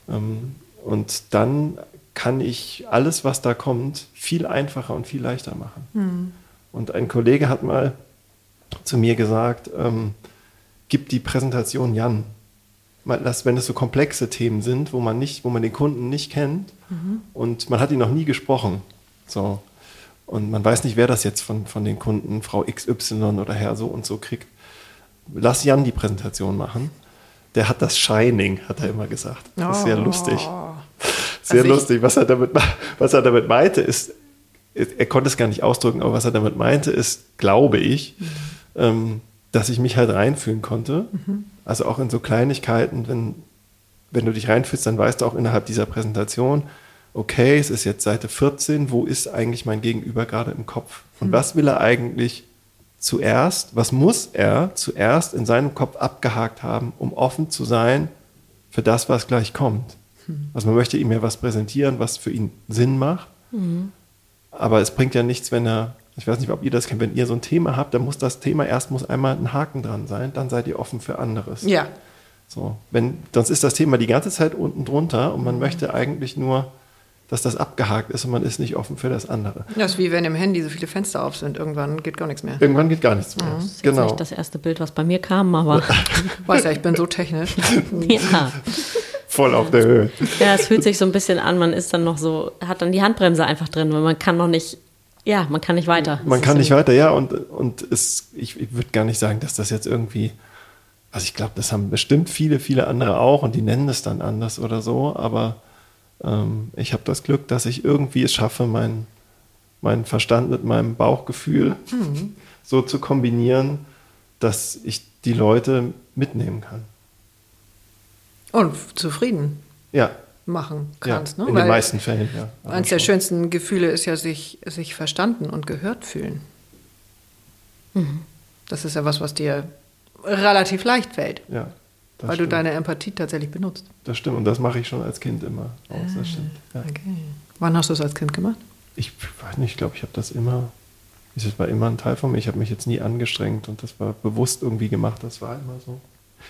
Ähm, und dann kann ich alles, was da kommt, viel einfacher und viel leichter machen. Und ein Kollege hat mal zu mir gesagt, ähm, gib die Präsentation Jan. Mal, das, wenn es so komplexe Themen sind, wo man nicht, wo man den Kunden nicht kennt und man hat ihn noch nie gesprochen. So. Und man weiß nicht, wer das jetzt von, von den Kunden, Frau XY oder Herr so und so kriegt. Lass Jan die Präsentation machen. Der hat das Shining, hat er immer gesagt. Das ist sehr Oh. lustig. Sehr Also lustig. Was er, damit, was er damit meinte, ist, er konnte es gar nicht ausdrücken, aber was er damit meinte, ist, glaube ich, ähm, dass ich mich halt reinfühlen konnte. Also auch in so Kleinigkeiten, wenn, wenn du dich reinfühlst, dann weißt du auch innerhalb dieser Präsentation, okay, es ist jetzt Seite 14, wo ist eigentlich mein Gegenüber gerade im Kopf? Und Hm. was will er eigentlich zuerst, was muss er zuerst in seinem Kopf abgehakt haben, um offen zu sein für das, was gleich kommt? Hm. Also man möchte ihm ja was präsentieren, was für ihn Sinn macht. Aber es bringt ja nichts, wenn er, ich weiß nicht, ob ihr das kennt, wenn ihr so ein Thema habt, dann muss das Thema erst muss einmal ein Haken dran sein, dann seid ihr offen für anderes. Ja. So, wenn, sonst ist das Thema die ganze Zeit unten drunter und man möchte eigentlich nur, dass das abgehakt ist und man ist nicht offen für das andere. Das ist wie wenn im Handy so viele Fenster auf sind. Irgendwann geht gar nichts mehr. Irgendwann geht gar nichts mehr. Das ist jetzt Genau. nicht das erste Bild, was bei mir kam, aber Weiß ja, ich bin so technisch. ja. Voll auf der Höhe. Ja, es fühlt sich so ein bisschen an, man ist dann noch so, hat dann die Handbremse einfach drin, weil man kann noch nicht, ja, man kann nicht weiter. Man Es kann nicht weiter, ja, und, und es, ich, ich würde gar nicht sagen, dass das jetzt irgendwie, also ich glaube, das haben bestimmt viele, viele andere auch und die nennen es dann anders oder so, aber ähm, ich habe das Glück, dass ich irgendwie es schaffe, meinen mein Verstand mit meinem Bauchgefühl so zu kombinieren, dass ich die Leute mitnehmen kann. Und zufrieden Ja, machen ja kannst. ne? in Weil den meisten Fällen, ja. Eines der schönsten Gefühle ist ja, sich, sich verstanden und gehört fühlen. Das ist ja was, was dir relativ leicht fällt, Ja, weil du stimmt. deine Empathie tatsächlich benutzt. Das stimmt, und das mache ich schon als Kind immer. Aus, das stimmt. Ja. Okay. Wann hast du es als Kind gemacht? Ich weiß nicht, ich glaube, ich habe das immer, es war immer ein Teil von mir. Ich habe mich jetzt nie angestrengt und das war bewusst irgendwie gemacht, das war immer so.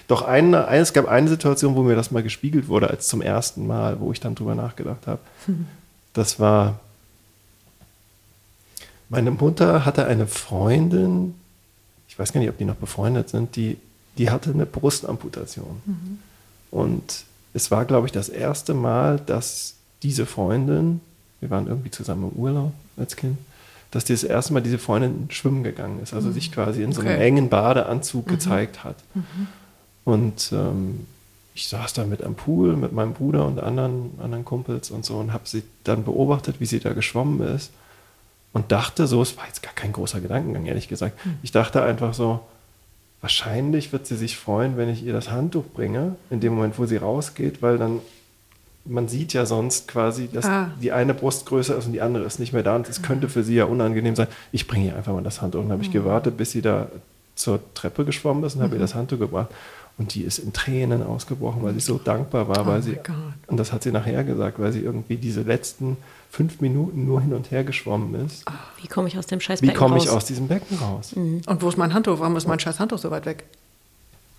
Doch eine, eine, es gab eine Situation, wo mir das mal gespiegelt wurde, als zum ersten Mal, wo ich dann drüber nachgedacht habe. Das war, meine Mutter hatte eine Freundin, ich weiß gar nicht, ob die noch befreundet sind, die, die hatte eine Brustamputation. Und es war, glaube ich, das erste Mal, dass diese Freundin, wir waren irgendwie zusammen im Urlaub als Kind, dass die das erste Mal diese Freundin schwimmen gegangen ist, also sich quasi in so einem Okay. engen Badeanzug gezeigt hat. Und ähm, ich saß da mit am Pool mit meinem Bruder und anderen, anderen Kumpels und so und habe sie dann beobachtet, wie sie da geschwommen ist und dachte so, es war jetzt gar kein großer Gedankengang, ehrlich gesagt. Ich dachte einfach so, wahrscheinlich wird sie sich freuen, wenn ich ihr das Handtuch bringe, in dem Moment, wo sie rausgeht, weil dann, man sieht ja sonst quasi, dass Ah. die eine Brust größer ist und die andere ist nicht mehr da und es könnte für sie ja unangenehm sein. Ich bringe ihr einfach mal das Handtuch und dann habe ich gewartet, bis sie da zur Treppe geschwommen ist und habe ihr das Handtuch gebracht. Und die ist in Tränen ausgebrochen, weil sie so dankbar war, weil Oh sie, und das hat sie nachher gesagt, weil sie irgendwie diese letzten fünf Minuten nur hin und her geschwommen ist. Wie komme ich aus dem scheiß Wie Becken komme ich raus? aus diesem Becken raus? Und wo ist mein Handtuch? Warum ist mein scheiß Handtuch so weit weg?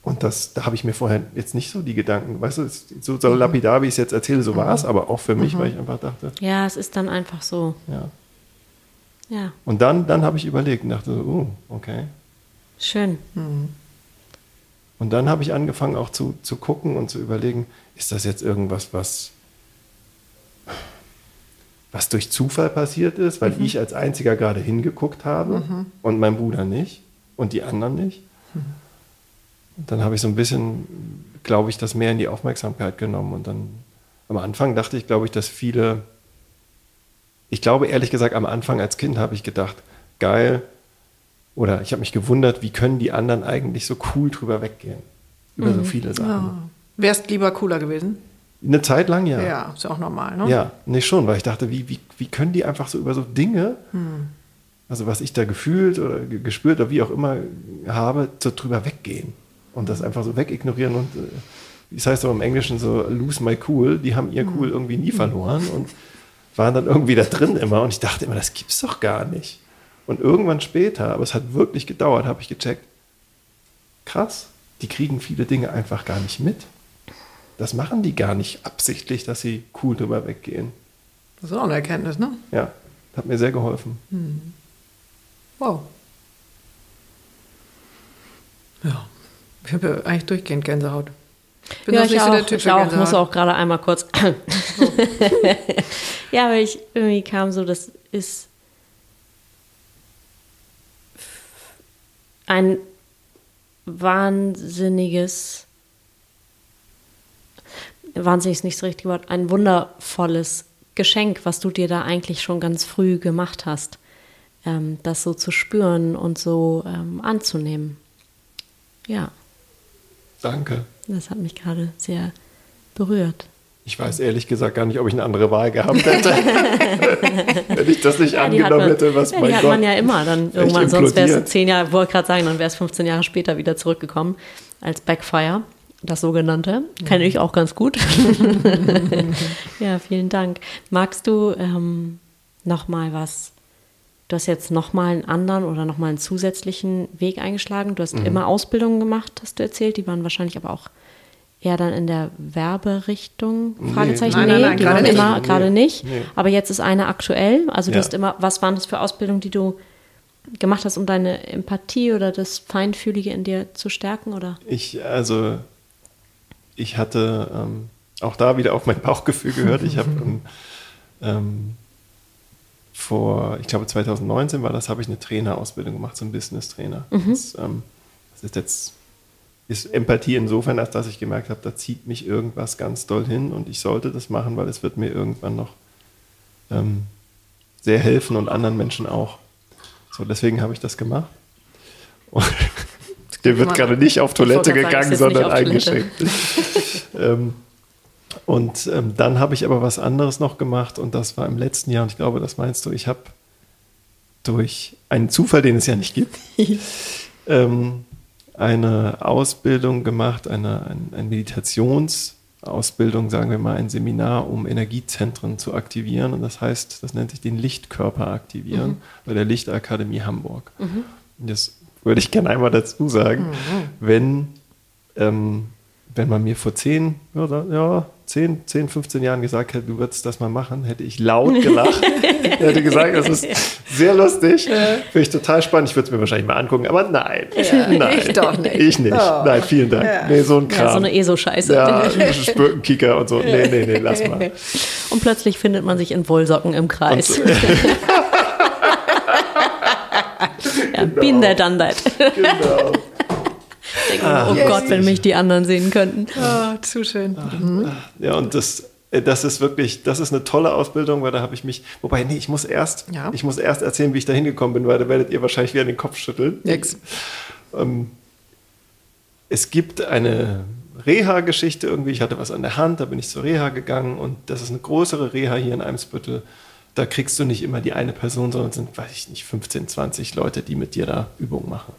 Und das, da habe ich mir vorher jetzt nicht so die Gedanken, weißt du, so, so lapidar, wie ich es jetzt erzähle, so war es, aber auch für mich, weil ich einfach dachte, Ja, es ist dann einfach so. ja. Ja, Und dann, dann habe ich überlegt und dachte so, uh, okay. schön. Und dann habe ich angefangen auch zu, zu gucken und zu überlegen, ist das jetzt irgendwas, was, was durch Zufall passiert ist, weil ich als einziger gerade hingeguckt habe und mein Bruder nicht und die anderen nicht. Und dann habe ich so ein bisschen, glaube ich, das mehr in die Aufmerksamkeit genommen. Und dann am Anfang dachte ich, glaube ich, dass viele, ich glaube ehrlich gesagt, am Anfang als Kind habe ich gedacht, geil, oder ich habe mich gewundert, wie können die anderen eigentlich so cool drüber weggehen? Über so viele Sachen. Ja. Wärst lieber cooler gewesen? Eine Zeit lang ja. Ja, ist ja auch normal, ne? Ja, nee, schon, weil ich dachte, wie, wie, wie können die einfach so über so Dinge, Hm. also was ich da gefühlt oder ge- gespürt oder wie auch immer habe, so drüber weggehen und das einfach so wegignorieren und, äh, wie es heißt auch im Englischen so, lose my cool, die haben ihr Hm. cool irgendwie nie verloren und waren dann irgendwie da drin immer und ich dachte immer, das gibt's doch gar nicht. Und irgendwann später, aber es hat wirklich gedauert, habe ich gecheckt, krass, die kriegen viele Dinge einfach gar nicht mit. Das machen die gar nicht absichtlich, dass sie cool drüber weggehen. Das ist auch eine Erkenntnis, ne? Ja, hat mir sehr geholfen. Wow. Ja. Ich habe ja eigentlich durchgehend Gänsehaut. Bin ja, ich nicht so auch. der Typ ich auch. Muss auch gerade einmal kurz. ja, weil ich irgendwie kam so, das ist ein wahnsinniges, wahnsinnig ist nicht das richtige Wort, ein wundervolles Geschenk, was du dir da eigentlich schon ganz früh gemacht hast, ähm, das so zu spüren und so ähm, anzunehmen. Ja. Danke. Das hat mich gerade sehr berührt. Ich weiß ehrlich gesagt gar nicht, ob ich eine andere Wahl gehabt hätte, wenn ich das nicht Ja, angenommen man, hätte. Was ja, mein die hat Gott. man ja immer. Dann irgendwann, sonst wäre es zehn Jahre, wollte gerade sagen, dann wäre es 15 Jahre später wieder zurückgekommen als Backfire, das sogenannte. Kenne ich auch ganz gut. ja, vielen Dank. Magst du ähm, noch mal was? Du hast jetzt noch mal einen anderen oder noch mal einen zusätzlichen Weg eingeschlagen. Du hast Mhm. immer Ausbildungen gemacht, hast du erzählt. Die waren wahrscheinlich aber auch eher dann in der Werberichtung? Nee. Fragezeichen. Nein, nein, nein, die waren Nee. gerade nicht. Nee. Aber jetzt ist eine aktuell. Also du Ja. hast immer, was waren das für Ausbildungen, die du gemacht hast, um deine Empathie oder das Feinfühlige in dir zu stärken? Oder? Ich, also, ich hatte ähm, auch da wieder auf mein Bauchgefühl gehört. Ich habe ähm, ähm, vor, ich glaube 2019 war das, habe ich eine Trainerausbildung gemacht, so ein Business-Trainer. Das, ähm, das ist jetzt ist Empathie insofern, als dass ich gemerkt habe, da zieht mich irgendwas ganz doll hin und ich sollte das machen, weil es wird mir irgendwann noch ähm, sehr helfen und anderen Menschen auch. So, deswegen habe ich das gemacht. Und der wird gerade nicht auf Toilette gegangen, sondern eingeschenkt. ähm, und ähm, dann habe ich aber was anderes noch gemacht und das war im letzten Jahr und ich glaube, das meinst du, ich habe durch einen Zufall, den es ja nicht gibt, ähm, eine Ausbildung gemacht, eine, ein, eine Meditationsausbildung, sagen wir mal, ein Seminar, um Energiezentren zu aktivieren. Und das heißt, das nennt sich den Lichtkörper aktivieren bei der Lichtakademie Hamburg. Und das würde ich gerne einmal dazu sagen, wenn, ähm, wenn man mir vor zehn, ja, ja, 10, 10, 15 Jahren gesagt hätte, du würdest das mal machen, hätte ich laut gelacht. Ich hätte gesagt, das ist sehr lustig. Finde ich total spannend. Ich würde es mir wahrscheinlich mal angucken, aber nein. nein. ich doch nicht. Ich nicht. Oh. Nein, vielen Dank. Ja. Nee, so ein Ja, Kram. so eine ESO-Scheiße. Ja, Spürkenkicker und so. Nee, nee, nee, lass mal. Und plötzlich findet man sich in Wollsocken im Kreis. ja, been there, done that. Genau. Denke mir, oh Gott, wenn mich die anderen sehen könnten. Oh, zu schön. Ja, und das, äh, das ist wirklich, das ist eine tolle Ausbildung, weil da habe ich mich, wobei, nee, ich muss erst, Ja. ich muss erst erzählen, wie ich da hingekommen bin, weil da werdet ihr wahrscheinlich wieder den Kopf schütteln. Nix. Ähm, es gibt eine Reha-Geschichte irgendwie, ich hatte was an der Hand, da bin ich zur Reha gegangen und das ist eine größere Reha hier in Eimsbüttel. Da kriegst du nicht immer die eine Person, sondern es sind, weiß ich nicht, 15, 20 Leute, die mit dir da Übungen machen.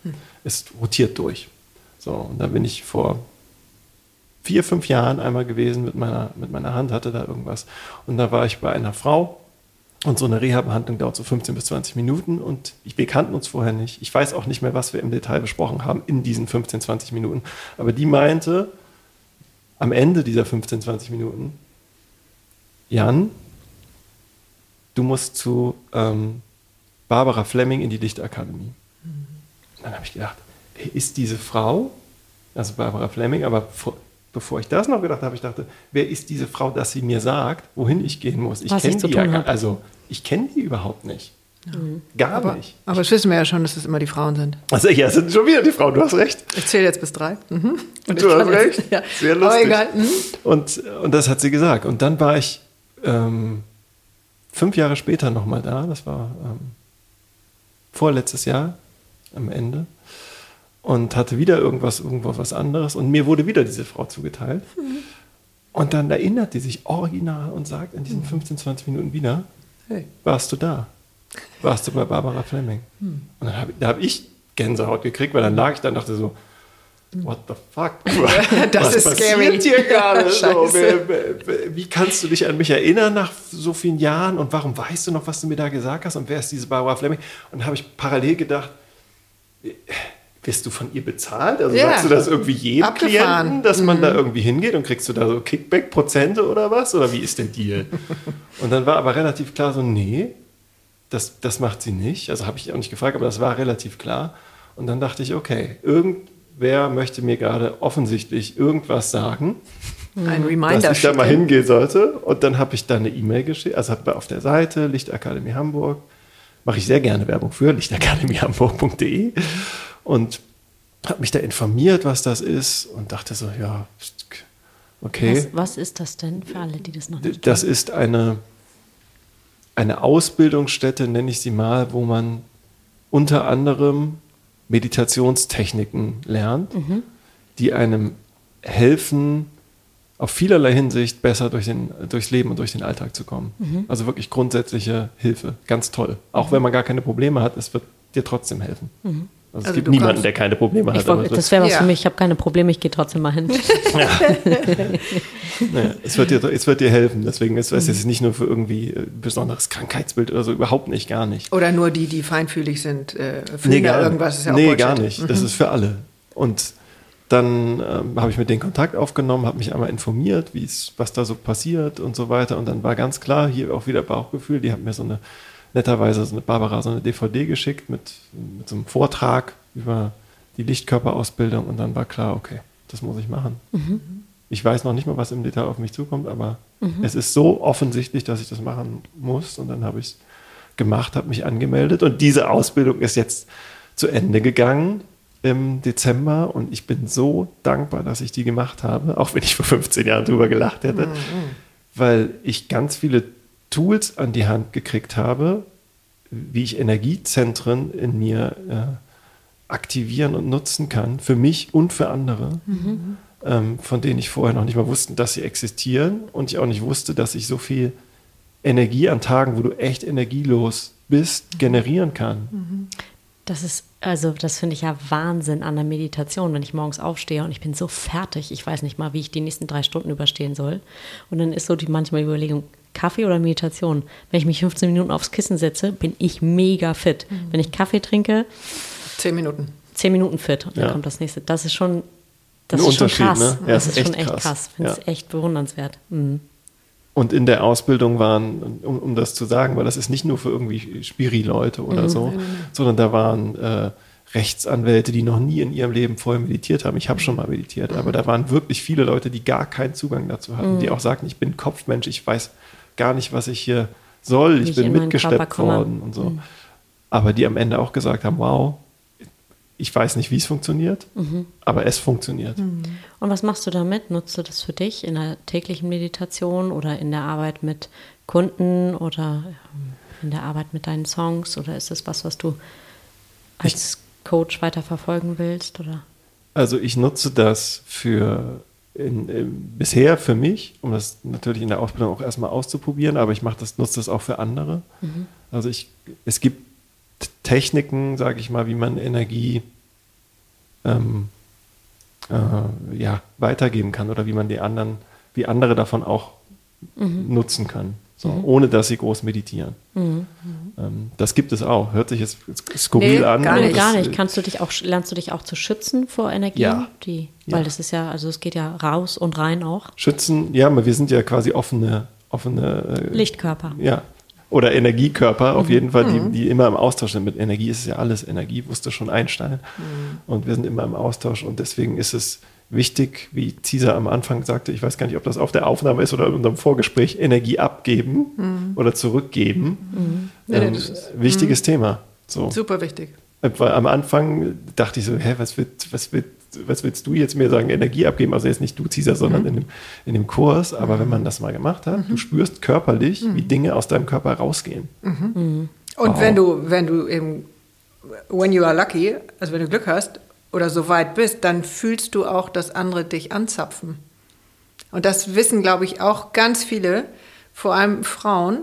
Es rotiert durch. So, und da bin ich vor vier, fünf Jahren einmal gewesen mit meiner, mit meiner Hand, hatte da irgendwas. Und da war ich bei einer Frau und so eine Reha-Behandlung dauert so 15 bis 20 Minuten und ich, wir kannten uns vorher nicht. Ich weiß auch nicht mehr, was wir im Detail besprochen haben in diesen 15, 20 Minuten. Aber die meinte am Ende dieser 15, 20 Minuten, Jan, du musst zu ähm, Barbara Fleming in die Dichtakademie. Und dann habe ich gedacht, ist diese Frau? Also Barbara Fleming, aber vor, bevor ich das noch gedacht habe, ich dachte, wer ist diese Frau, dass sie mir sagt, wohin ich gehen muss? Ich kenne die ja hab. also ich kenne die überhaupt nicht. Gar Aber, nicht. aber das wissen wir ja schon, dass es immer die Frauen sind. Also ja, es sind schon wieder die Frauen, du hast recht. Ich zähle jetzt bis drei. Mhm. Und Du hast kann jetzt- recht. Ja. Sehr Aber lustig. egal. Mhm. Und, und das hat sie gesagt. Und dann war ich ähm, fünf Jahre später nochmal da. Das war ähm, vorletztes Jahr am Ende. Und hatte wieder irgendwas, irgendwo was anderes. Und mir wurde wieder diese Frau zugeteilt. Und dann erinnert die sich original und sagt in diesen 15, 20 Minuten wieder, Hey. warst du da? Warst du bei Barbara Fleming? Und dann habe hab ich Gänsehaut gekriegt, weil dann lag ich da und dachte so, what the fuck? Das Was ist passiert scary. hier gerade? so, wie kannst du dich an mich erinnern nach so vielen Jahren und warum weißt du noch, was du mir da gesagt hast und wer ist diese Barbara Fleming? Und dann habe ich parallel gedacht, wirst du von ihr bezahlt? Also Ja. sagst du das irgendwie jedem Abgefahren. Klienten, dass man da irgendwie hingeht und kriegst du da so Kickback-Prozente oder was? Oder wie ist der Deal? und dann war aber relativ klar so, nee, das, das macht sie nicht. Also habe ich auch nicht gefragt, aber das war relativ klar. Und dann dachte ich, okay, irgendwer möchte mir gerade offensichtlich irgendwas sagen, Ein Reminder. dass ich da mal hingehen sollte. Und dann habe ich da eine E-Mail geschickt, also habe auf der Seite Lichtakademie Hamburg, mache ich sehr gerne Werbung für, lichtakademiehamburg.de und habe mich da informiert, was das ist und dachte so, ja, okay. Was, was ist das denn für alle, die das noch nicht Das ist eine, eine Ausbildungsstätte, nenne ich sie mal, wo man unter anderem Meditationstechniken lernt, die einem helfen, auf vielerlei Hinsicht besser durch den, durchs Leben und durch den Alltag zu kommen. Mhm. Also wirklich grundsätzliche Hilfe. Ganz toll. Auch wenn man gar keine Probleme hat, es wird dir trotzdem helfen. Also es Also gibt du niemanden, kannst- der keine Probleme hat. Wollt, es das wäre was Ja. für mich. Ich habe keine Probleme, ich gehe trotzdem mal hin. Naja, es, wird dir, es wird dir helfen. Deswegen ist Mhm. es jetzt nicht nur für irgendwie äh, besonderes Krankheitsbild oder so, überhaupt nicht, gar nicht. Oder nur die, die feinfühlig sind, äh, fühlen da irgendwas. Ist ja auch nee Bullshit. gar nicht. Das ist für alle. Und dann ähm, habe ich mit denen Kontakt aufgenommen, habe mich einmal informiert, wie es, was da so passiert und so weiter. Und dann war ganz klar, hier auch wieder Bauchgefühl. Die hat mir so eine, netterweise so eine Barbara so eine DVD geschickt mit, mit so einem Vortrag über die Lichtkörperausbildung. Und dann war klar, okay, das muss ich machen. Ich weiß noch nicht mal, was im Detail auf mich zukommt, aber es ist so offensichtlich, dass ich das machen muss. Und dann habe ich es gemacht, habe mich angemeldet. Und diese Ausbildung ist jetzt zu Ende gegangen im Dezember. Und ich bin so dankbar, dass ich die gemacht habe, auch wenn ich vor 15 Jahren drüber gelacht hätte, weil ich ganz viele Tools an die Hand gekriegt habe, wie ich Energiezentren in mir äh, aktivieren und nutzen kann, für mich und für andere, ähm, von denen ich vorher noch nicht mal wusste, dass sie existieren und ich auch nicht wusste, dass ich so viel Energie an Tagen, wo du echt energielos bist, generieren kann. Das ist, also das finde ich ja Wahnsinn an der Meditation, wenn ich morgens aufstehe und ich bin so fertig, ich weiß nicht mal, wie ich die nächsten drei Stunden überstehen soll. Und dann ist so die manchmal die Überlegung, Kaffee oder Meditation? Wenn ich mich 15 Minuten aufs Kissen setze, bin ich mega fit. Wenn ich Kaffee trinke, Zehn Minuten. 10 Minuten fit und dann Ja. kommt das nächste. Das ist schon, das Ein ist schon krass. ne? Ja, das ist ist schon echt krass. krass. Finde es Ja. echt bewundernswert. Mhm. Und in der Ausbildung waren, um, um das zu sagen, weil das ist nicht nur für irgendwie Spiri-Leute oder so, sondern da waren äh, Rechtsanwälte, die noch nie in ihrem Leben vorher meditiert haben. Ich habe schon mal meditiert, aber da waren wirklich viele Leute, die gar keinen Zugang dazu hatten, die auch sagten, ich bin Kopfmensch, ich weiß gar nicht, was ich hier soll, ich ich bin mitgeschleppt worden und so. Aber die am Ende auch gesagt haben, wow, ich weiß nicht, wie es funktioniert, aber es funktioniert. Und was machst du damit? Nutzt du das für dich in der täglichen Meditation oder in der Arbeit mit Kunden oder ähm, in der Arbeit mit deinen Songs? Oder ist das was, was du als Coach weiter verfolgen willst? Oder? Also ich nutze das für in, in, bisher für mich, um das natürlich in der Ausbildung auch erstmal auszuprobieren, aber ich mache das, nutze das auch für andere. Also ich, es gibt Techniken, sage ich mal, wie man Energie ähm, äh, ja, weitergeben kann oder wie man die anderen, wie andere davon auch nutzen kann, so, ohne dass sie groß meditieren. Ähm, das gibt es auch. Hört sich jetzt skurril Nee, an. gar nicht. gar nicht. Kannst du dich auch, lernst du dich auch zu schützen vor Energien? Ja. Die, Ja. Weil das ist ja, also es geht ja raus und rein auch. Schützen, ja, aber wir sind ja quasi offene, offene äh, Lichtkörper. Ja. Oder Energiekörper, auf jeden Fall, die, die immer im Austausch sind. Mit Energie ist es ja alles Energie, wusste schon Einstein. Und wir sind immer im Austausch. Und deswegen ist es wichtig, wie Cesar am Anfang sagte, ich weiß gar nicht, ob das auf der Aufnahme ist oder in unserem Vorgespräch, Energie abgeben oder zurückgeben. Nee, Ähm, ist- wichtiges Thema. So. Super wichtig. Weil am Anfang dachte ich so, hä, was, wird, was, wird, was willst du jetzt mir sagen, Energie abgeben? Also jetzt nicht du, Cesar, sondern in, dem, in dem Kurs. Aber wenn man das mal gemacht hat, du spürst körperlich, wie Dinge aus deinem Körper rausgehen. Und Wow. wenn du, wenn du eben, when you are lucky, also wenn du Glück hast oder so weit bist, dann fühlst du auch, dass andere dich anzapfen. Und das wissen, glaube ich, auch ganz viele, vor allem Frauen,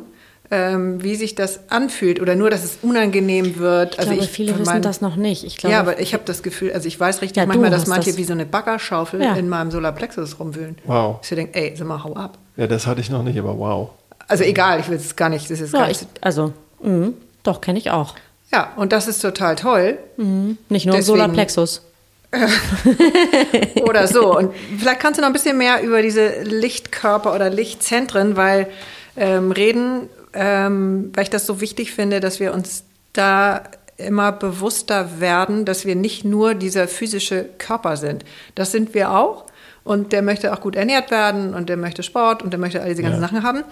ähm, wie sich das anfühlt oder nur, dass es unangenehm wird. Ich glaube, viele von wissen das noch nicht. Ich glaube, ja, aber ich habe das Gefühl, also ich weiß richtig Ja, manchmal, dass manche das. wie so eine Baggerschaufel Ja. in meinem Solarplexus rumwühlen. Wow. Ich so denke, ey, sag mal, hau ab. Ja, das hatte ich noch nicht, aber wow. Also egal, ich will es gar nicht, das ist ja, gar ich, nicht. also, mhm, doch, kenne ich auch. Ja, und das ist total toll. Nicht nur Deswegen- Solarplexus. Oder so. Und vielleicht kannst du noch ein bisschen mehr über diese Lichtkörper oder Lichtzentren, weil ähm, reden, ähm, weil ich das so wichtig finde, dass wir uns da immer bewusster werden, dass wir nicht nur dieser physische Körper sind. Das sind wir auch. Und der möchte auch gut ernährt werden und der möchte Sport und der möchte all diese ganzen Ja. Sachen haben.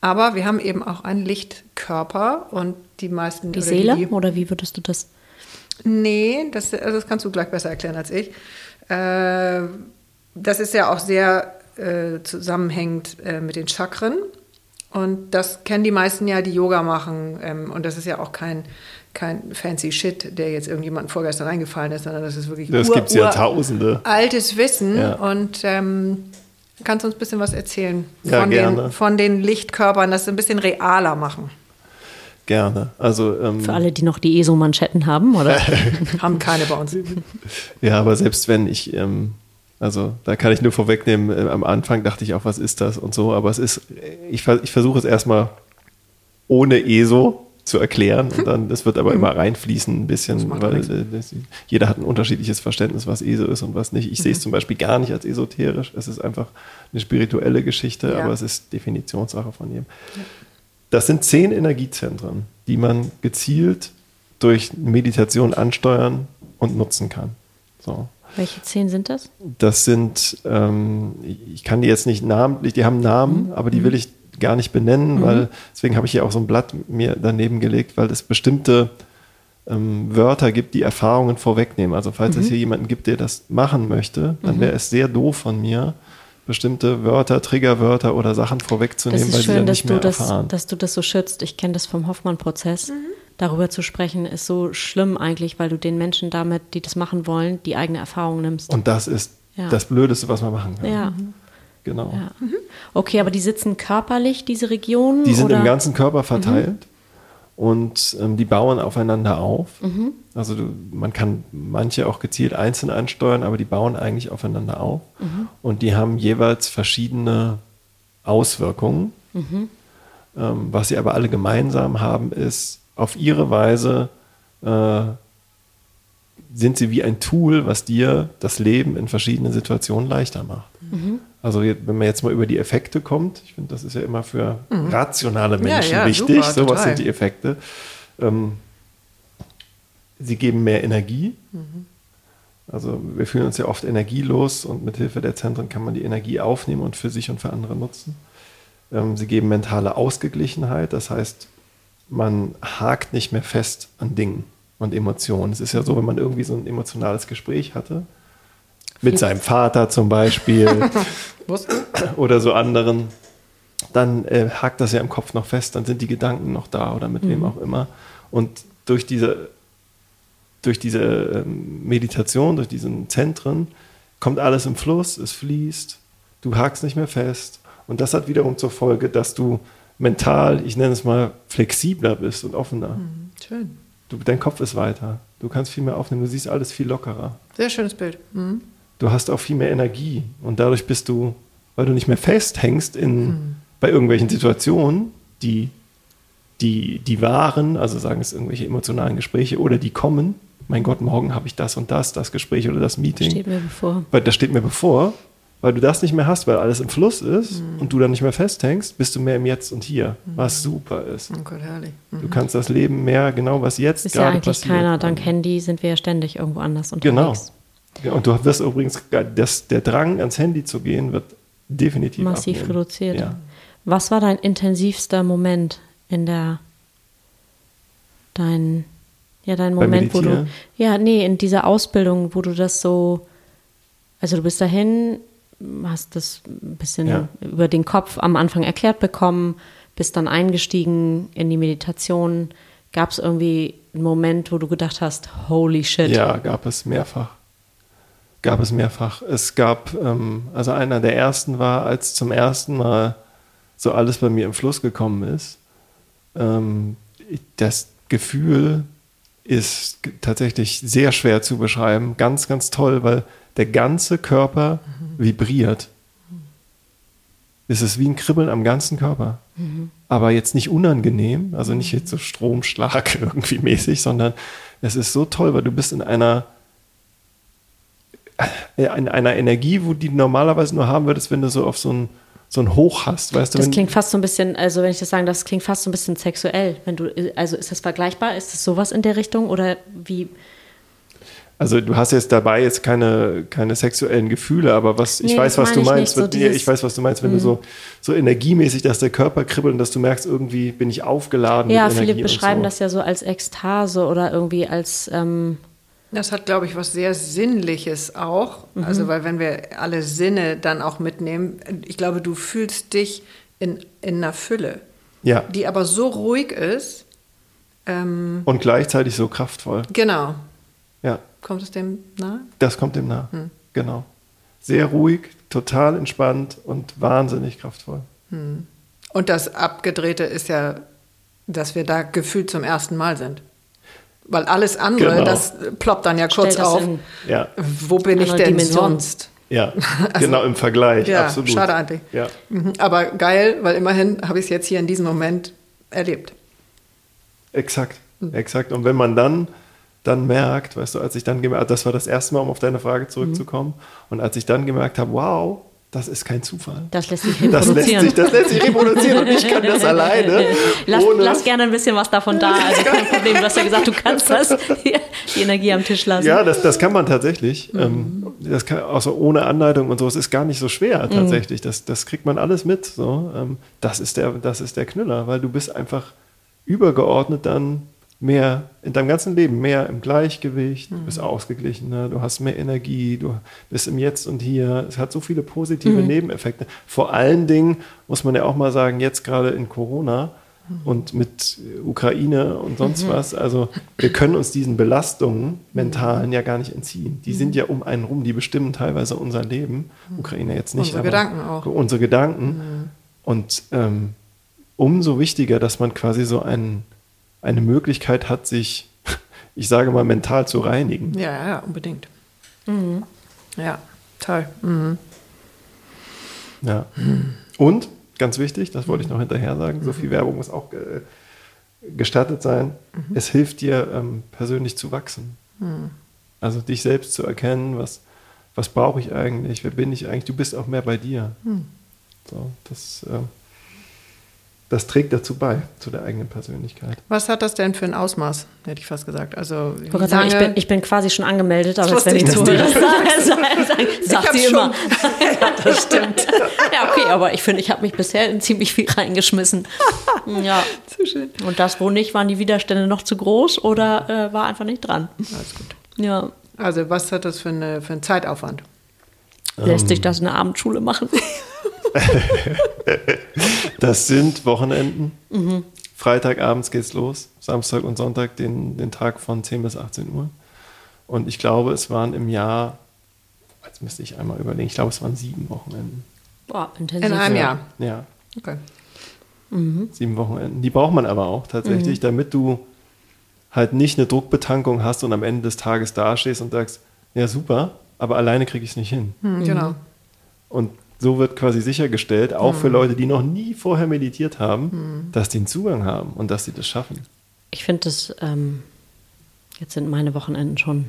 Aber wir haben eben auch einen Lichtkörper und die meisten Die oder Seele? die- Oder wie würdest du das? Nee, das, also das kannst du gleich besser erklären als ich. Äh, das ist ja auch sehr äh, zusammenhängend äh, mit den Chakren. Und das kennen die meisten ja, die Yoga machen. Ähm, und das ist ja auch kein, kein fancy Shit, der jetzt irgendjemandem vorgestern eingefallen ist, sondern das ist wirklich Das ur- gibt's ur- Jahrtausende. altes Wissen. Ja. Und ähm, Kannst du uns ein bisschen was erzählen Ja, von, gerne. Den, von den Lichtkörpern, das ein bisschen realer machen? Gerne. Also ähm, Für alle, die noch die ESO-Manschetten haben, oder? Haben keine bei uns. Ja, aber selbst wenn ich, ähm, also da kann ich nur vorwegnehmen, äh, am Anfang dachte ich auch, was ist das und so, aber es ist, ich, ich versuche es erstmal ohne ESO zu erklären und dann, das wird aber immer reinfließen ein bisschen, weil das, jeder hat ein unterschiedliches Verständnis, was ESO ist und was nicht. Ich sehe es zum Beispiel gar nicht als esoterisch, es ist einfach eine spirituelle Geschichte, Ja. aber es ist Definitionssache von jedem. Das sind zehn Energiezentren, die man gezielt durch Meditation ansteuern und nutzen kann. So. Welche zehn sind das? Das sind, ähm, ich kann die jetzt nicht namentlich, die haben Namen, aber die will ich gar nicht benennen, weil deswegen habe ich hier auch so ein Blatt mir daneben gelegt, weil es bestimmte ähm, Wörter gibt, die Erfahrungen vorwegnehmen. Also falls es hier jemanden gibt, der das machen möchte, dann wäre es sehr doof von mir, bestimmte Wörter, Triggerwörter oder Sachen vorwegzunehmen, weil ist sie dann schön, dass nicht mehr du, das, erfahren. dass du das so schützt. Ich kenne das vom Hoffmann-Prozess. Darüber zu sprechen ist so schlimm eigentlich, weil du den Menschen damit, die das machen wollen, die eigene Erfahrung nimmst. Und das ist Ja. das Blödeste, was man machen kann. ja, Genau. ja. Okay, aber die sitzen körperlich, diese Regionen? Die sind oder? im ganzen Körper verteilt und ähm, die bauen aufeinander auf. Also du, man kann manche auch gezielt einzeln ansteuern, aber die bauen eigentlich aufeinander auf. Und die haben jeweils verschiedene Auswirkungen. Ähm, was sie aber alle gemeinsam haben, ist auf ihre Weise äh, sind sie wie ein Tool, was dir das Leben in verschiedenen Situationen leichter macht. Also wenn man jetzt mal über die Effekte kommt, ich finde, das ist ja immer für rationale Menschen ja, wichtig, super, so was total. sind die Effekte. Ähm, sie geben mehr Energie. Also wir fühlen uns ja oft energielos und mit Hilfe der Zentren kann man die Energie aufnehmen und für sich und für andere nutzen. Ähm, sie geben mentale Ausgeglichenheit, das heißt, man hakt nicht mehr fest an Dingen und Emotionen. Es ist ja so, wenn man irgendwie so ein emotionales Gespräch hatte, mit seinem Vater zum Beispiel oder so anderen, dann äh, hakt das ja im Kopf noch fest, dann sind die Gedanken noch da oder mit wem auch immer. Und durch diese, durch diese ähm, Meditation, durch diesen Zentren, kommt alles im Fluss, es fließt, du hakst nicht mehr fest. Und das hat wiederum zur Folge, dass du mental, ich nenne es mal, flexibler bist und offener. Schön. Du, dein Kopf ist weiter. Du kannst viel mehr aufnehmen, du siehst alles viel lockerer. Sehr schönes Bild. Mhm. Du hast auch viel mehr Energie und dadurch bist du, weil du nicht mehr festhängst in, bei irgendwelchen Situationen, die, die, die waren, also sagen es irgendwelche emotionalen Gespräche oder die kommen. Mein Gott, morgen habe ich das und das, das Gespräch oder das Meeting. Steht mir bevor. Weil das steht mir bevor, weil du das nicht mehr hast, weil alles im Fluss ist und du dann nicht mehr festhängst, bist du mehr im Jetzt und Hier, was super ist. Oh Gott, herrlich. Mhm. Du kannst das Leben mehr genau, was jetzt Ist ja gerade eigentlich passiert. keiner. Dank Handy sind wir ja ständig irgendwo anders Genau. Ja, und du wirst übrigens, das, der Drang ans Handy zu gehen, wird definitiv Massiv abnehmen. reduziert. Ja. Was war dein intensivster Moment in der dein ja dein Moment, wo du ja nee in dieser Ausbildung, wo du das so also du bist dahin, hast das ein bisschen Ja. über den Kopf am Anfang erklärt bekommen, bist dann eingestiegen in die Meditation. Gab es irgendwie einen Moment, wo du gedacht hast, holy shit, Ja, gab es mehrfach. Gab es mehrfach. Es gab, ähm, also einer der ersten war, als zum ersten Mal so alles bei mir im Fluss gekommen ist. Ähm, das Gefühl ist tatsächlich sehr schwer zu beschreiben. Ganz, ganz toll, weil der ganze Körper vibriert. Es ist wie ein Kribbeln am ganzen Körper. Aber jetzt nicht unangenehm, also nicht jetzt so Stromschlag irgendwie mäßig, sondern es ist so toll, weil du bist in einer in einer Energie, wo die normalerweise nur haben würdest, wenn du so auf so ein, so ein Hoch hast, weißt du? Das klingt fast so ein bisschen, also wenn ich das sagen das klingt fast so ein bisschen sexuell. Wenn du, also ist das vergleichbar? Ist das sowas in der Richtung oder wie? also du hast jetzt dabei jetzt keine, keine sexuellen Gefühle, aber was ich Nee, weiß, das was du ich meinst. nicht, so Mhm. ich weiß, was du meinst, wenn du so, so energiemäßig, dass der Körper kribbelt und dass du merkst, irgendwie bin ich aufgeladen. Ja, viele beschreiben so. das ja so als Ekstase oder irgendwie als ähm, Das hat, glaube ich, was sehr Sinnliches auch. Mhm. Also, weil wenn wir alle Sinne dann auch mitnehmen, ich glaube, du fühlst dich in, in einer Fülle, Ja, die aber so ruhig ist. Ähm, und gleichzeitig so kraftvoll. genau. Ja, Kommt es dem nahe? das kommt dem nah. Hm. Genau. Sehr ruhig, total entspannt und wahnsinnig kraftvoll. Und das Abgedrehte ist ja, dass wir da gefühlt zum ersten Mal sind. Weil alles andere, Genau. das ploppt dann ja kurz auf. Ja, Wo bin ich Andere denn Dimension. sonst? ja, genau im Vergleich, Ja, absolut. schade eigentlich. Ja. Mhm, Aber geil, weil immerhin habe ich es jetzt hier in diesem Moment erlebt. Exakt, Hm. exakt. Und wenn man dann, dann merkt, weißt du, als ich dann gemerkt das war das erste Mal, um auf deine Frage zurückzukommen, Hm. und als ich dann gemerkt habe, wow, das ist kein Zufall. Das lässt sich Das lässt, reproduzieren. sich, das lässt sich reproduzieren und ich kann das alleine. Lass, lass gerne ein bisschen was davon da. Also kein Problem. Du hast ja gesagt, du kannst das. Die Energie am Tisch lassen. Ja, das, das kann man tatsächlich. Mhm. Ähm, das kann, also ohne Anleitung und so, es ist gar nicht so schwer Mhm. tatsächlich. Das, das kriegt man alles mit. So. Ähm, das, ist der, das ist der Knüller, weil du bist einfach übergeordnet dann mehr in deinem ganzen Leben, mehr im Gleichgewicht, du Mhm. bist ausgeglichener, du hast mehr Energie, du bist im Jetzt und Hier. Es hat so viele positive Mhm. Nebeneffekte. Vor allen Dingen muss man ja auch mal sagen, jetzt gerade in Corona Mhm. und mit Ukraine und sonst was, also wir können uns diesen Belastungen mentalen ja gar nicht entziehen. Die Mhm. sind ja um einen rum, die bestimmen teilweise unser Leben. Ukraine jetzt nicht. Unsere aber Gedanken auch. Unsere Gedanken. Und ähm, umso wichtiger, dass man quasi so ein, eine Möglichkeit hat, sich, ich sage mal, mental zu reinigen. Ja, ja, unbedingt. Ja, toll. Mhm. Ja. Und, ganz wichtig, das wollte ich noch hinterher sagen, so viel Werbung muss auch äh, gestattet sein, es hilft dir ähm, persönlich zu wachsen. Also dich selbst zu erkennen, was, was brauche ich eigentlich, wer bin ich eigentlich, du bist auch mehr bei dir. So, das, äh, das trägt dazu bei, zu der eigenen Persönlichkeit. Was hat das denn für ein Ausmaß, hätte ich fast gesagt. Also, Ich wollte gerade sagen, ich bin, ich bin quasi schon angemeldet, aber Das jetzt, wenn ich zuhöre, das sagen, sagen, sagt sie immer. ja, das stimmt. Ja, okay, aber ich finde, ich habe mich bisher in ziemlich viel reingeschmissen. Ja. Zu schön. Und das, wo nicht, waren die Widerstände noch zu groß oder äh, war einfach nicht dran. Alles gut. Ja. Also, was hat das für, eine, für einen Zeitaufwand? Lässt sich das in der Abendschule machen? Das sind Wochenenden. Freitagabends geht's los, Samstag und Sonntag den, den Tag von 10 bis 18 Uhr. Und ich glaube, es waren im Jahr, jetzt müsste ich einmal überlegen, ich glaube, es waren sieben Wochenenden. Boah, intensiv. In einem ja. Jahr. Ja, Okay. sieben Wochenenden. Die braucht man aber auch tatsächlich, damit du halt nicht eine Druckbetankung hast und am Ende des Tages dastehst und sagst, ja super, aber alleine kriege ich es nicht hin. Hm, Genau. Und so wird quasi sichergestellt, auch für Leute, die noch nie vorher meditiert haben, dass die einen Zugang haben und dass sie das schaffen. Ich finde das, ähm, jetzt sind meine Wochenenden schon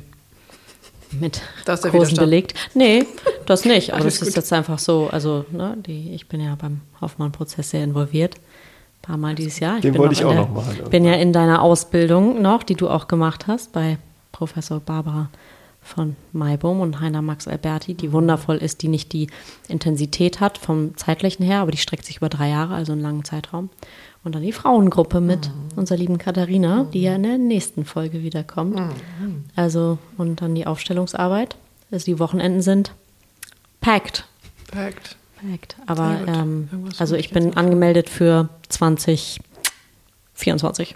mit Das ist der Kursen belegt. Nee, das nicht. Aber das ist gut. jetzt einfach so, also ne, die, ich bin ja beim Hoffmann-Prozess sehr involviert. Ein paar Mal dieses Jahr. Den bin wollte ich auch der, noch machen bin ja in deiner Ausbildung noch, die du auch gemacht hast bei Professor Barbara von Maibohm und Heiner Max Alberti, die wundervoll ist, die nicht die Intensität hat vom zeitlichen her, aber die streckt sich über drei Jahre, also einen langen Zeitraum. Und dann die Frauengruppe mit unserer lieben Katharina, die ja in der nächsten Folge wiederkommt. Also, und dann die Aufstellungsarbeit. Also die Wochenenden sind packed. Perfekt. Packed. Aber ähm, also ich bin angemeldet für 2024.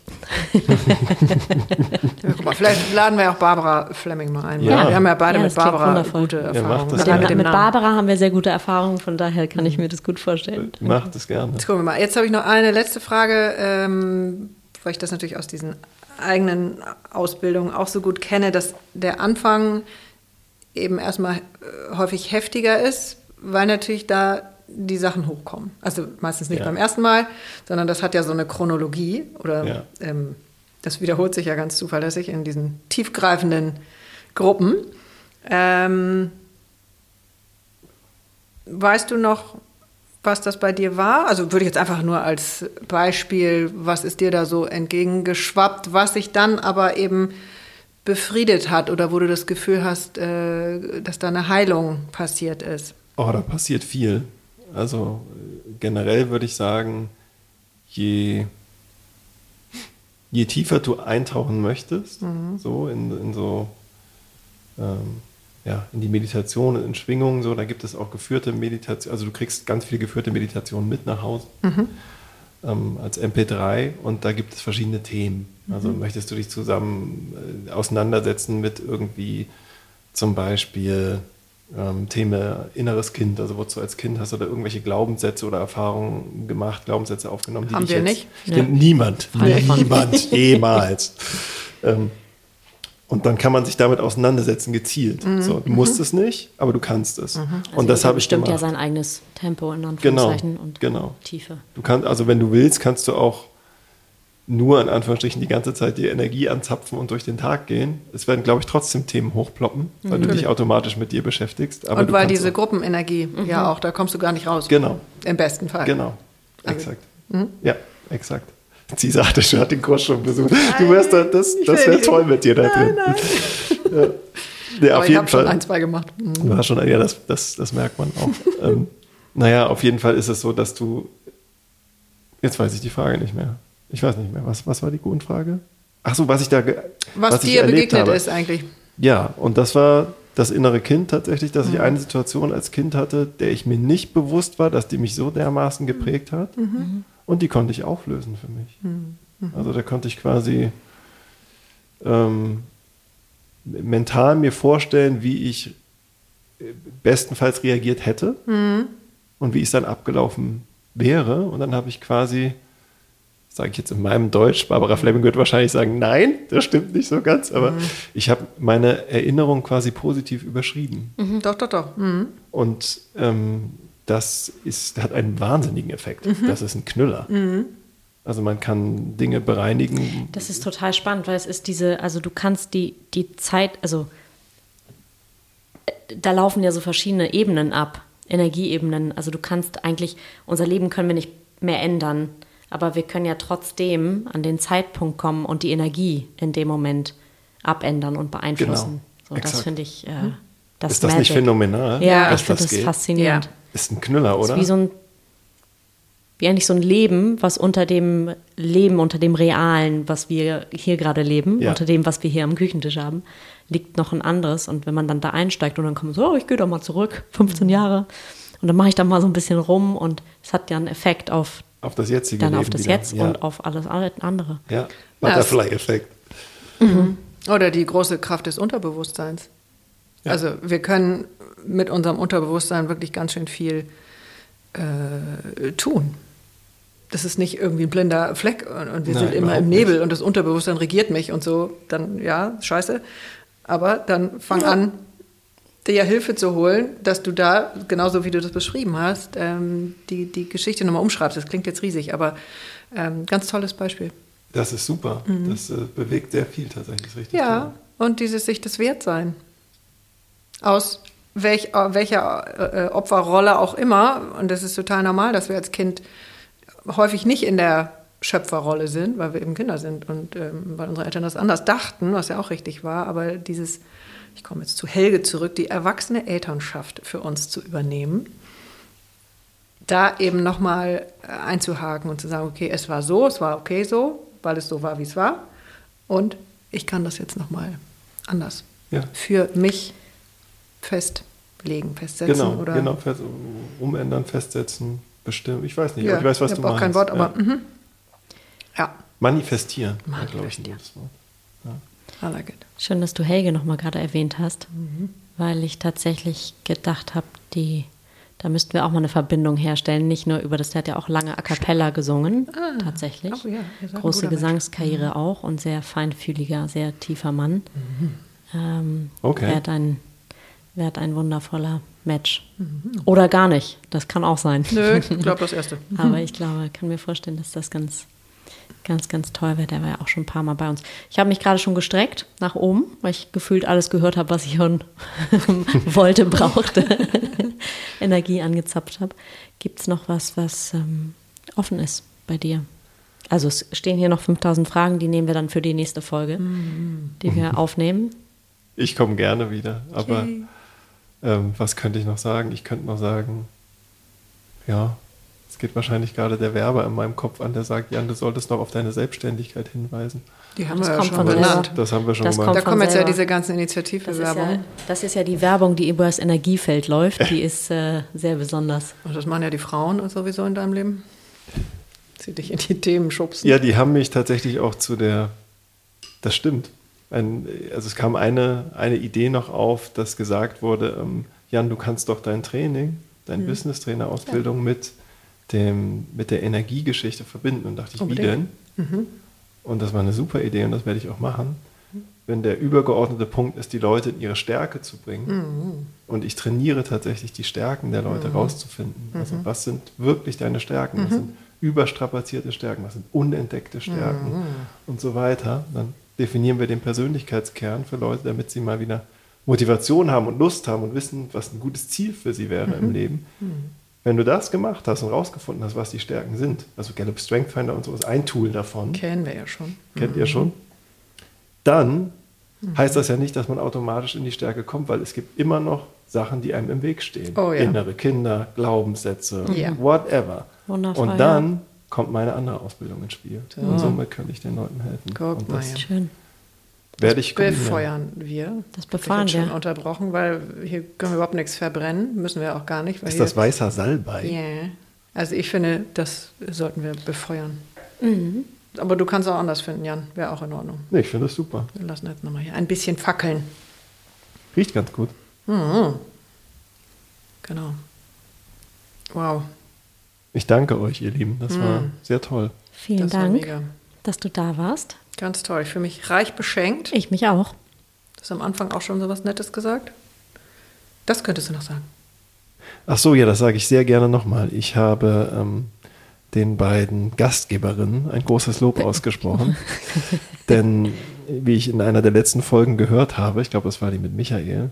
Ja, guck mal, vielleicht laden wir auch Barbara Fleming mal ein. Ja. Wir haben ja beide Ja, mit Barbara wundervoll. gute Ja, Erfahrungen. gerne. mit Namen. Barbara haben wir sehr gute Erfahrungen, von daher kann ich mir das gut vorstellen. Macht es gerne. Jetzt gucken wir mal. Jetzt habe ich noch eine letzte Frage, ähm, weil ich das natürlich aus diesen eigenen Ausbildungen auch so gut kenne, dass der Anfang eben erstmal äh, häufig heftiger ist, weil natürlich da die Sachen hochkommen. Also meistens nicht Ja. beim ersten Mal, sondern das hat ja so eine Chronologie oder Ja. ähm, das wiederholt sich ja ganz zuverlässig in diesen tiefgreifenden Gruppen. Ähm, weißt du noch, was das bei dir war? Also würde ich jetzt einfach nur als Beispiel, was ist dir da so entgegengeschwappt, was sich dann aber eben befriedet hat oder wo du das Gefühl hast, äh, dass da eine Heilung passiert ist? Oh, da passiert viel. Also äh, generell würde ich sagen, je, je tiefer du eintauchen möchtest, so in, in so ähm, ja, in die Meditation, in Schwingungen, so, da gibt es auch geführte Meditation, also du kriegst ganz viele geführte Meditationen mit nach Hause ähm, als MP3 und da gibt es verschiedene Themen. Also möchtest du dich zusammen äh, auseinandersetzen mit irgendwie zum Beispiel ähm, Thema inneres Kind, also wozu als Kind hast du da irgendwelche Glaubenssätze oder Erfahrungen gemacht, Glaubenssätze aufgenommen, die Haben wir nicht. Ja. Niemand, niemand, jemals. ähm, und dann kann man sich damit auseinandersetzen, gezielt. Mhm. So, du musst es nicht, aber du kannst es. Also und das habe ich bestimmt gemacht. ja sein eigenes Tempo in Genau, Anführungszeichen und genau. Tiefe. Du kannst, also wenn du willst, kannst du auch nur in Anführungsstrichen die ganze Zeit die Energie anzapfen und durch den Tag gehen. Es werden, glaube ich, trotzdem Themen hochploppen, weil du dich automatisch mit dir beschäftigst. Aber und du weil diese auch- Gruppenenergie, ja auch, da kommst du gar nicht raus. Genau, Im besten Fall. genau, Also- exakt. Ja, exakt. Sie sagte schon, hat den Kurs schon besucht. Du wärst da, das, das wäre toll mit dir da drin. Ja. Ja, Aber auf ich jeden habe schon Fall. ein, zwei gemacht. Mhm. Du hast schon, ja, das, das, das merkt man auch. ähm, naja, auf jeden Fall ist es so, dass du. Jetzt weiß ich die Frage nicht mehr. Ich weiß nicht mehr. Was, was war die Grundfrage? Ach so, was ich da. Was, ich dir begegnet habe. ist eigentlich. Ja, und das war das innere Kind tatsächlich, dass Mhm. ich eine Situation als Kind hatte, der ich mir nicht bewusst war, dass die mich so dermaßen geprägt hat. Mhm. Und die konnte ich auflösen für mich. Also da konnte ich quasi ähm, mental mir vorstellen, wie ich äh, bestenfalls reagiert hätte Mhm. und wie es dann abgelaufen wäre. Und dann habe ich quasi, sage ich jetzt in meinem Deutsch, Barbara Fleming wird wahrscheinlich sagen, nein, das stimmt nicht so ganz, aber ich habe meine Erinnerung quasi positiv überschrieben. Mhm, doch, doch, doch. Mhm. Und ähm, das ist, hat einen wahnsinnigen Effekt. Mhm. Das ist ein Knüller. Also man kann Dinge bereinigen. Das ist total spannend, weil es ist diese, also du kannst die, die Zeit, also äh, da laufen ja so verschiedene Ebenen ab, Energieebenen. Also du kannst eigentlich, unser Leben können wir nicht mehr ändern, aber wir können ja trotzdem an den Zeitpunkt kommen und die Energie in dem Moment abändern und beeinflussen. So, das finde ich, äh, das ist das nicht Magic. phänomenal? Ja, ich finde das geht? faszinierend. Ja. Ist ein Knüller, Das oder? ist wie so ein wie eigentlich so ein Leben, was unter dem Leben, unter dem Realen, was wir hier gerade leben, Ja. unter dem, was wir hier am Küchentisch haben, liegt noch ein anderes. Und wenn man dann da einsteigt und dann kommt so, oh, ich gehe doch mal zurück, 15 Mhm. Jahre, und dann mache ich da mal so ein bisschen rum und es hat ja einen Effekt auf auf das jetzige dann Leben auf das wieder. Jetzt ja. und auf alles andere. Ja, Ja, Butterfly-Effekt. Oder die große Kraft des Unterbewusstseins. Ja. Also wir können mit unserem Unterbewusstsein wirklich ganz schön viel äh, tun. Das ist nicht irgendwie ein blinder Fleck und, und wir Nein, sind immer im Nebel nicht. und das Unterbewusstsein regiert mich und so, dann ja, scheiße. Aber dann fang an, dir Hilfe zu holen, dass du da, genauso wie du das beschrieben hast, ähm, die, die Geschichte nochmal umschreibst. Das klingt jetzt riesig, aber ähm, ganz tolles Beispiel. Das ist super. Das äh, bewegt sehr viel tatsächlich. Richtig Mhm. Ja, toll. und dieses sich das wert sein. Aus welch, äh, welcher äh, Opferrolle auch immer. Und das ist total normal, dass wir als Kind häufig nicht in der Schöpferrolle sind, weil wir eben Kinder sind und ähm, weil unsere Eltern das anders dachten, was ja auch richtig war. Aber dieses, ich komme jetzt zu Helge zurück, die erwachsene Elternschaft für uns zu übernehmen, da eben nochmal einzuhaken und zu sagen, okay, es war so, es war okay so, weil es so war, wie es war. Und ich kann das jetzt nochmal anders Ja. für mich festlegen, festsetzen. Genau, oder genau. Fest, umändern, festsetzen, bestimmen. Ich weiß nicht, Ja, ich weiß, was ich du hab auch meinst. kein Wort, ja. aber mhm. ja, Manifestieren, war, glaube ich, ein Manifestieren. gutes Wort. I like it. Schön, dass du Helge nochmal gerade erwähnt hast, weil ich tatsächlich gedacht habe, die, da müssten wir auch mal eine Verbindung herstellen. Nicht nur über das, der hat ja auch lange A Cappella gesungen, tatsächlich. Oh ja, Große guter Mensch. Gesangskarriere auch und sehr feinfühliger, sehr tiefer Mann. Ähm, Okay. Wäre ein, wär ein wundervoller Match. Oder gar nicht, das kann auch sein. Nö, ich glaube das Erste. Aber ich glaube, kann mir vorstellen, dass das ganz, ganz, ganz toll wäre. Der war ja auch schon ein paar Mal bei uns. Ich habe mich gerade schon gestreckt nach oben, weil ich gefühlt alles gehört habe, was ich hören wollte, brauchte. Energie angezapft habe. Gibt es noch was, was ähm, offen ist bei dir? Also es stehen hier noch 5000 Fragen, die nehmen wir dann für die nächste Folge, die wir aufnehmen. Ich komme gerne wieder, aber ähm, was könnte ich noch sagen? Ich könnte noch sagen, ja, es geht wahrscheinlich gerade der Werber in meinem Kopf an, der sagt, Jan, du solltest noch auf deine Selbstständigkeit hinweisen. Die haben Das wir ja kommt schon von benannt. Das haben wir schon Das gemacht. Da kommen jetzt ja selber. diese ganzen Das Initiativbewerbungen. ja, das ist ja die Werbung, die über das Energiefeld läuft. Die ist äh, sehr besonders. Und das machen ja die Frauen sowieso in deinem Leben. Sie dich in die Themen schubsen. Ja, die haben mich tatsächlich auch zu der, das stimmt. Ein, also es kam eine, eine Idee noch auf, dass gesagt wurde, ähm, Jan, du kannst doch dein Training, deine Mhm. Business-Trainer-Ausbildung mit, dem, mit der Energiegeschichte verbinden. Und dachte ich, wie denn? Unbedingt. Mhm. Und das war eine super Idee und das werde ich auch machen. Wenn der übergeordnete Punkt ist, die Leute in ihre Stärke zu bringen. Mhm. Und ich trainiere tatsächlich die Stärken der Leute rauszufinden. Also Mhm. was sind wirklich deine Stärken? Was sind überstrapazierte Stärken? Was sind unentdeckte Stärken? Mhm. Und so weiter. Dann definieren wir den Persönlichkeitskern für Leute, damit sie mal wieder Motivation haben und Lust haben und wissen, was ein gutes Ziel für sie wäre Mhm. im Leben. Wenn du das gemacht hast und rausgefunden hast, was die Stärken sind, also Gallup Strength Finder und so ist ein Tool davon, Kennen wir ja schon. kennt Mhm. ihr schon, dann heißt das ja nicht, dass man automatisch in die Stärke kommt, weil es gibt immer noch Sachen, die einem im Weg stehen. Oh ja. Innere Kinder, Glaubenssätze, Ja. whatever. Wundervoll, und dann kommt meine andere Ausbildung ins Spiel. So. Und somit kann ich den Leuten helfen. Guck und mal das her. Schön. Werde ich. Befeuern wir. Das befeuern ich bin schon wir. unterbrochen, weil hier können wir überhaupt nichts verbrennen. Müssen wir auch gar nicht. Weil Ist das weißer Salbei? Ja. Also ich finde, das sollten wir befeuern. Mhm. Aber du kannst auch anders finden, Jan. Wäre auch in Ordnung. Nee, ich finde das super. Wir lassen jetzt nochmal hier ein bisschen fackeln. Riecht ganz gut. Mhm. Genau. Wow. Ich danke euch, ihr Lieben. Das war Mm. sehr toll. Vielen das war Dank, dass du da warst. Ganz toll. Ich fühle mich reich beschenkt. Ich mich auch. Du hast am Anfang auch schon so was Nettes gesagt. Das könntest du noch sagen. Ach so, ja, das sage ich sehr gerne nochmal. Ich habe ähm, den beiden Gastgeberinnen ein großes Lob ausgesprochen. Denn wie ich in einer der letzten Folgen gehört habe, ich glaube, das war die mit Michael,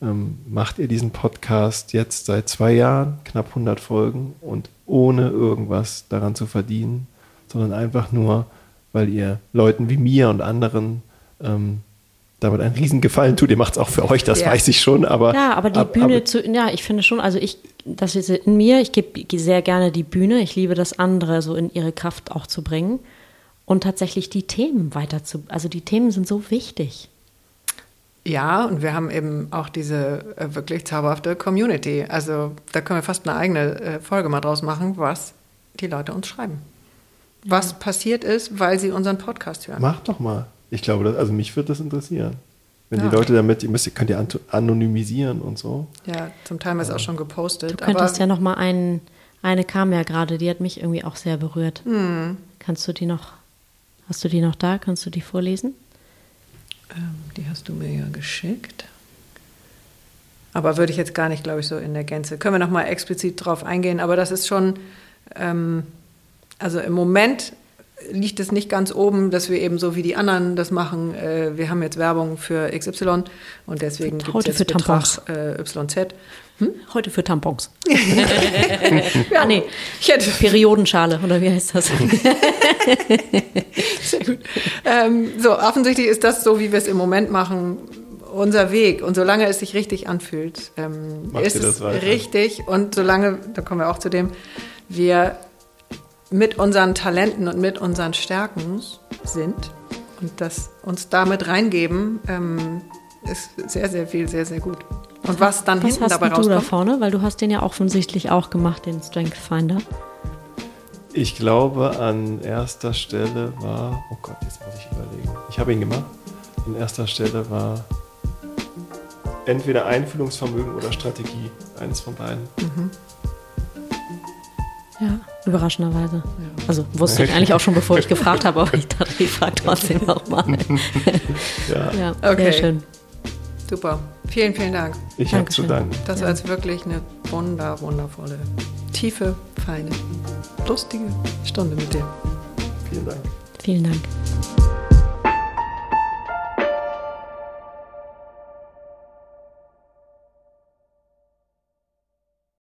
ähm, macht ihr diesen Podcast jetzt seit zwei Jahren, knapp 100 Folgen und ohne irgendwas daran zu verdienen, sondern einfach nur, weil ihr Leuten wie mir und anderen ähm, damit einen riesen Gefallen tut. Ihr macht es auch für euch, das Ja. weiß ich schon, aber Ja, aber die ab- Bühne aber- zu, ja, ich finde schon, also ich, das ist in mir, ich gebe sehr gerne die Bühne. Ich liebe das andere so in ihre Kraft auch zu bringen und tatsächlich die Themen weiter zu, also die Themen sind so wichtig. Ja, und wir haben eben auch diese äh, wirklich zauberhafte Community. Also da können wir fast eine eigene äh, Folge mal draus machen, was die Leute uns schreiben. Was passiert ist, weil sie unseren Podcast hören. Macht doch mal. Ich glaube, das, also mich würde das interessieren. Wenn Ja. die Leute damit, ihr müsst, ihr könnt ja anto- anonymisieren und so. Ja, zum Teil haben wir es auch schon gepostet. Du könntest aber ja noch mal einen, eine kam ja gerade, die hat mich irgendwie auch sehr berührt. Hm. Kannst du die noch, hast du die noch da? Kannst du die vorlesen? ähm, die hast du mir ja geschickt. Aber würde ich jetzt gar nicht, glaube ich, so in der Gänze. Können wir noch mal explizit drauf eingehen. Aber das ist schon, ähm, also im Moment liegt es nicht ganz oben, dass wir eben so wie die anderen das machen. Äh, wir haben jetzt Werbung für XY und deswegen gibt es Heute jetzt für Betrag Tampons. äh, YZ. Heute für Tampons. Ja, Ah, nee. Ich hätte Periodenschale, oder wie heißt das? Sehr gut. Ähm, so, offensichtlich ist das so, wie wir es im Moment machen, unser Weg. Und solange es sich richtig anfühlt, ähm, ist es weiter? richtig. Und solange, da kommen wir auch zu dem, wir mit unseren Talenten und mit unseren Stärken sind und das uns damit reingeben, ähm, ist sehr, sehr viel, sehr, sehr gut. Und was dann Was hinten hast dabei denn du da rauskommt, vorne? Weil du hast den ja offensichtlich auch gemacht, den Strength Finder. Ich glaube, an erster Stelle war, oh Gott, jetzt muss ich überlegen. Ich habe ihn gemacht. An erster Stelle war entweder Einfühlungsvermögen oder Strategie. Eines von beiden. Ja, überraschenderweise. Also wusste ich eigentlich auch schon, bevor ich gefragt habe, aber ich dachte, ich frage trotzdem nochmal. Ja, Ja, Okay. sehr schön. super. Vielen, vielen Dank. ich habe zu danken. Das Ja. war jetzt wirklich eine wunder, wundervolle, tiefe, feine, lustige Stunde mit dir. Vielen Dank. Vielen Dank.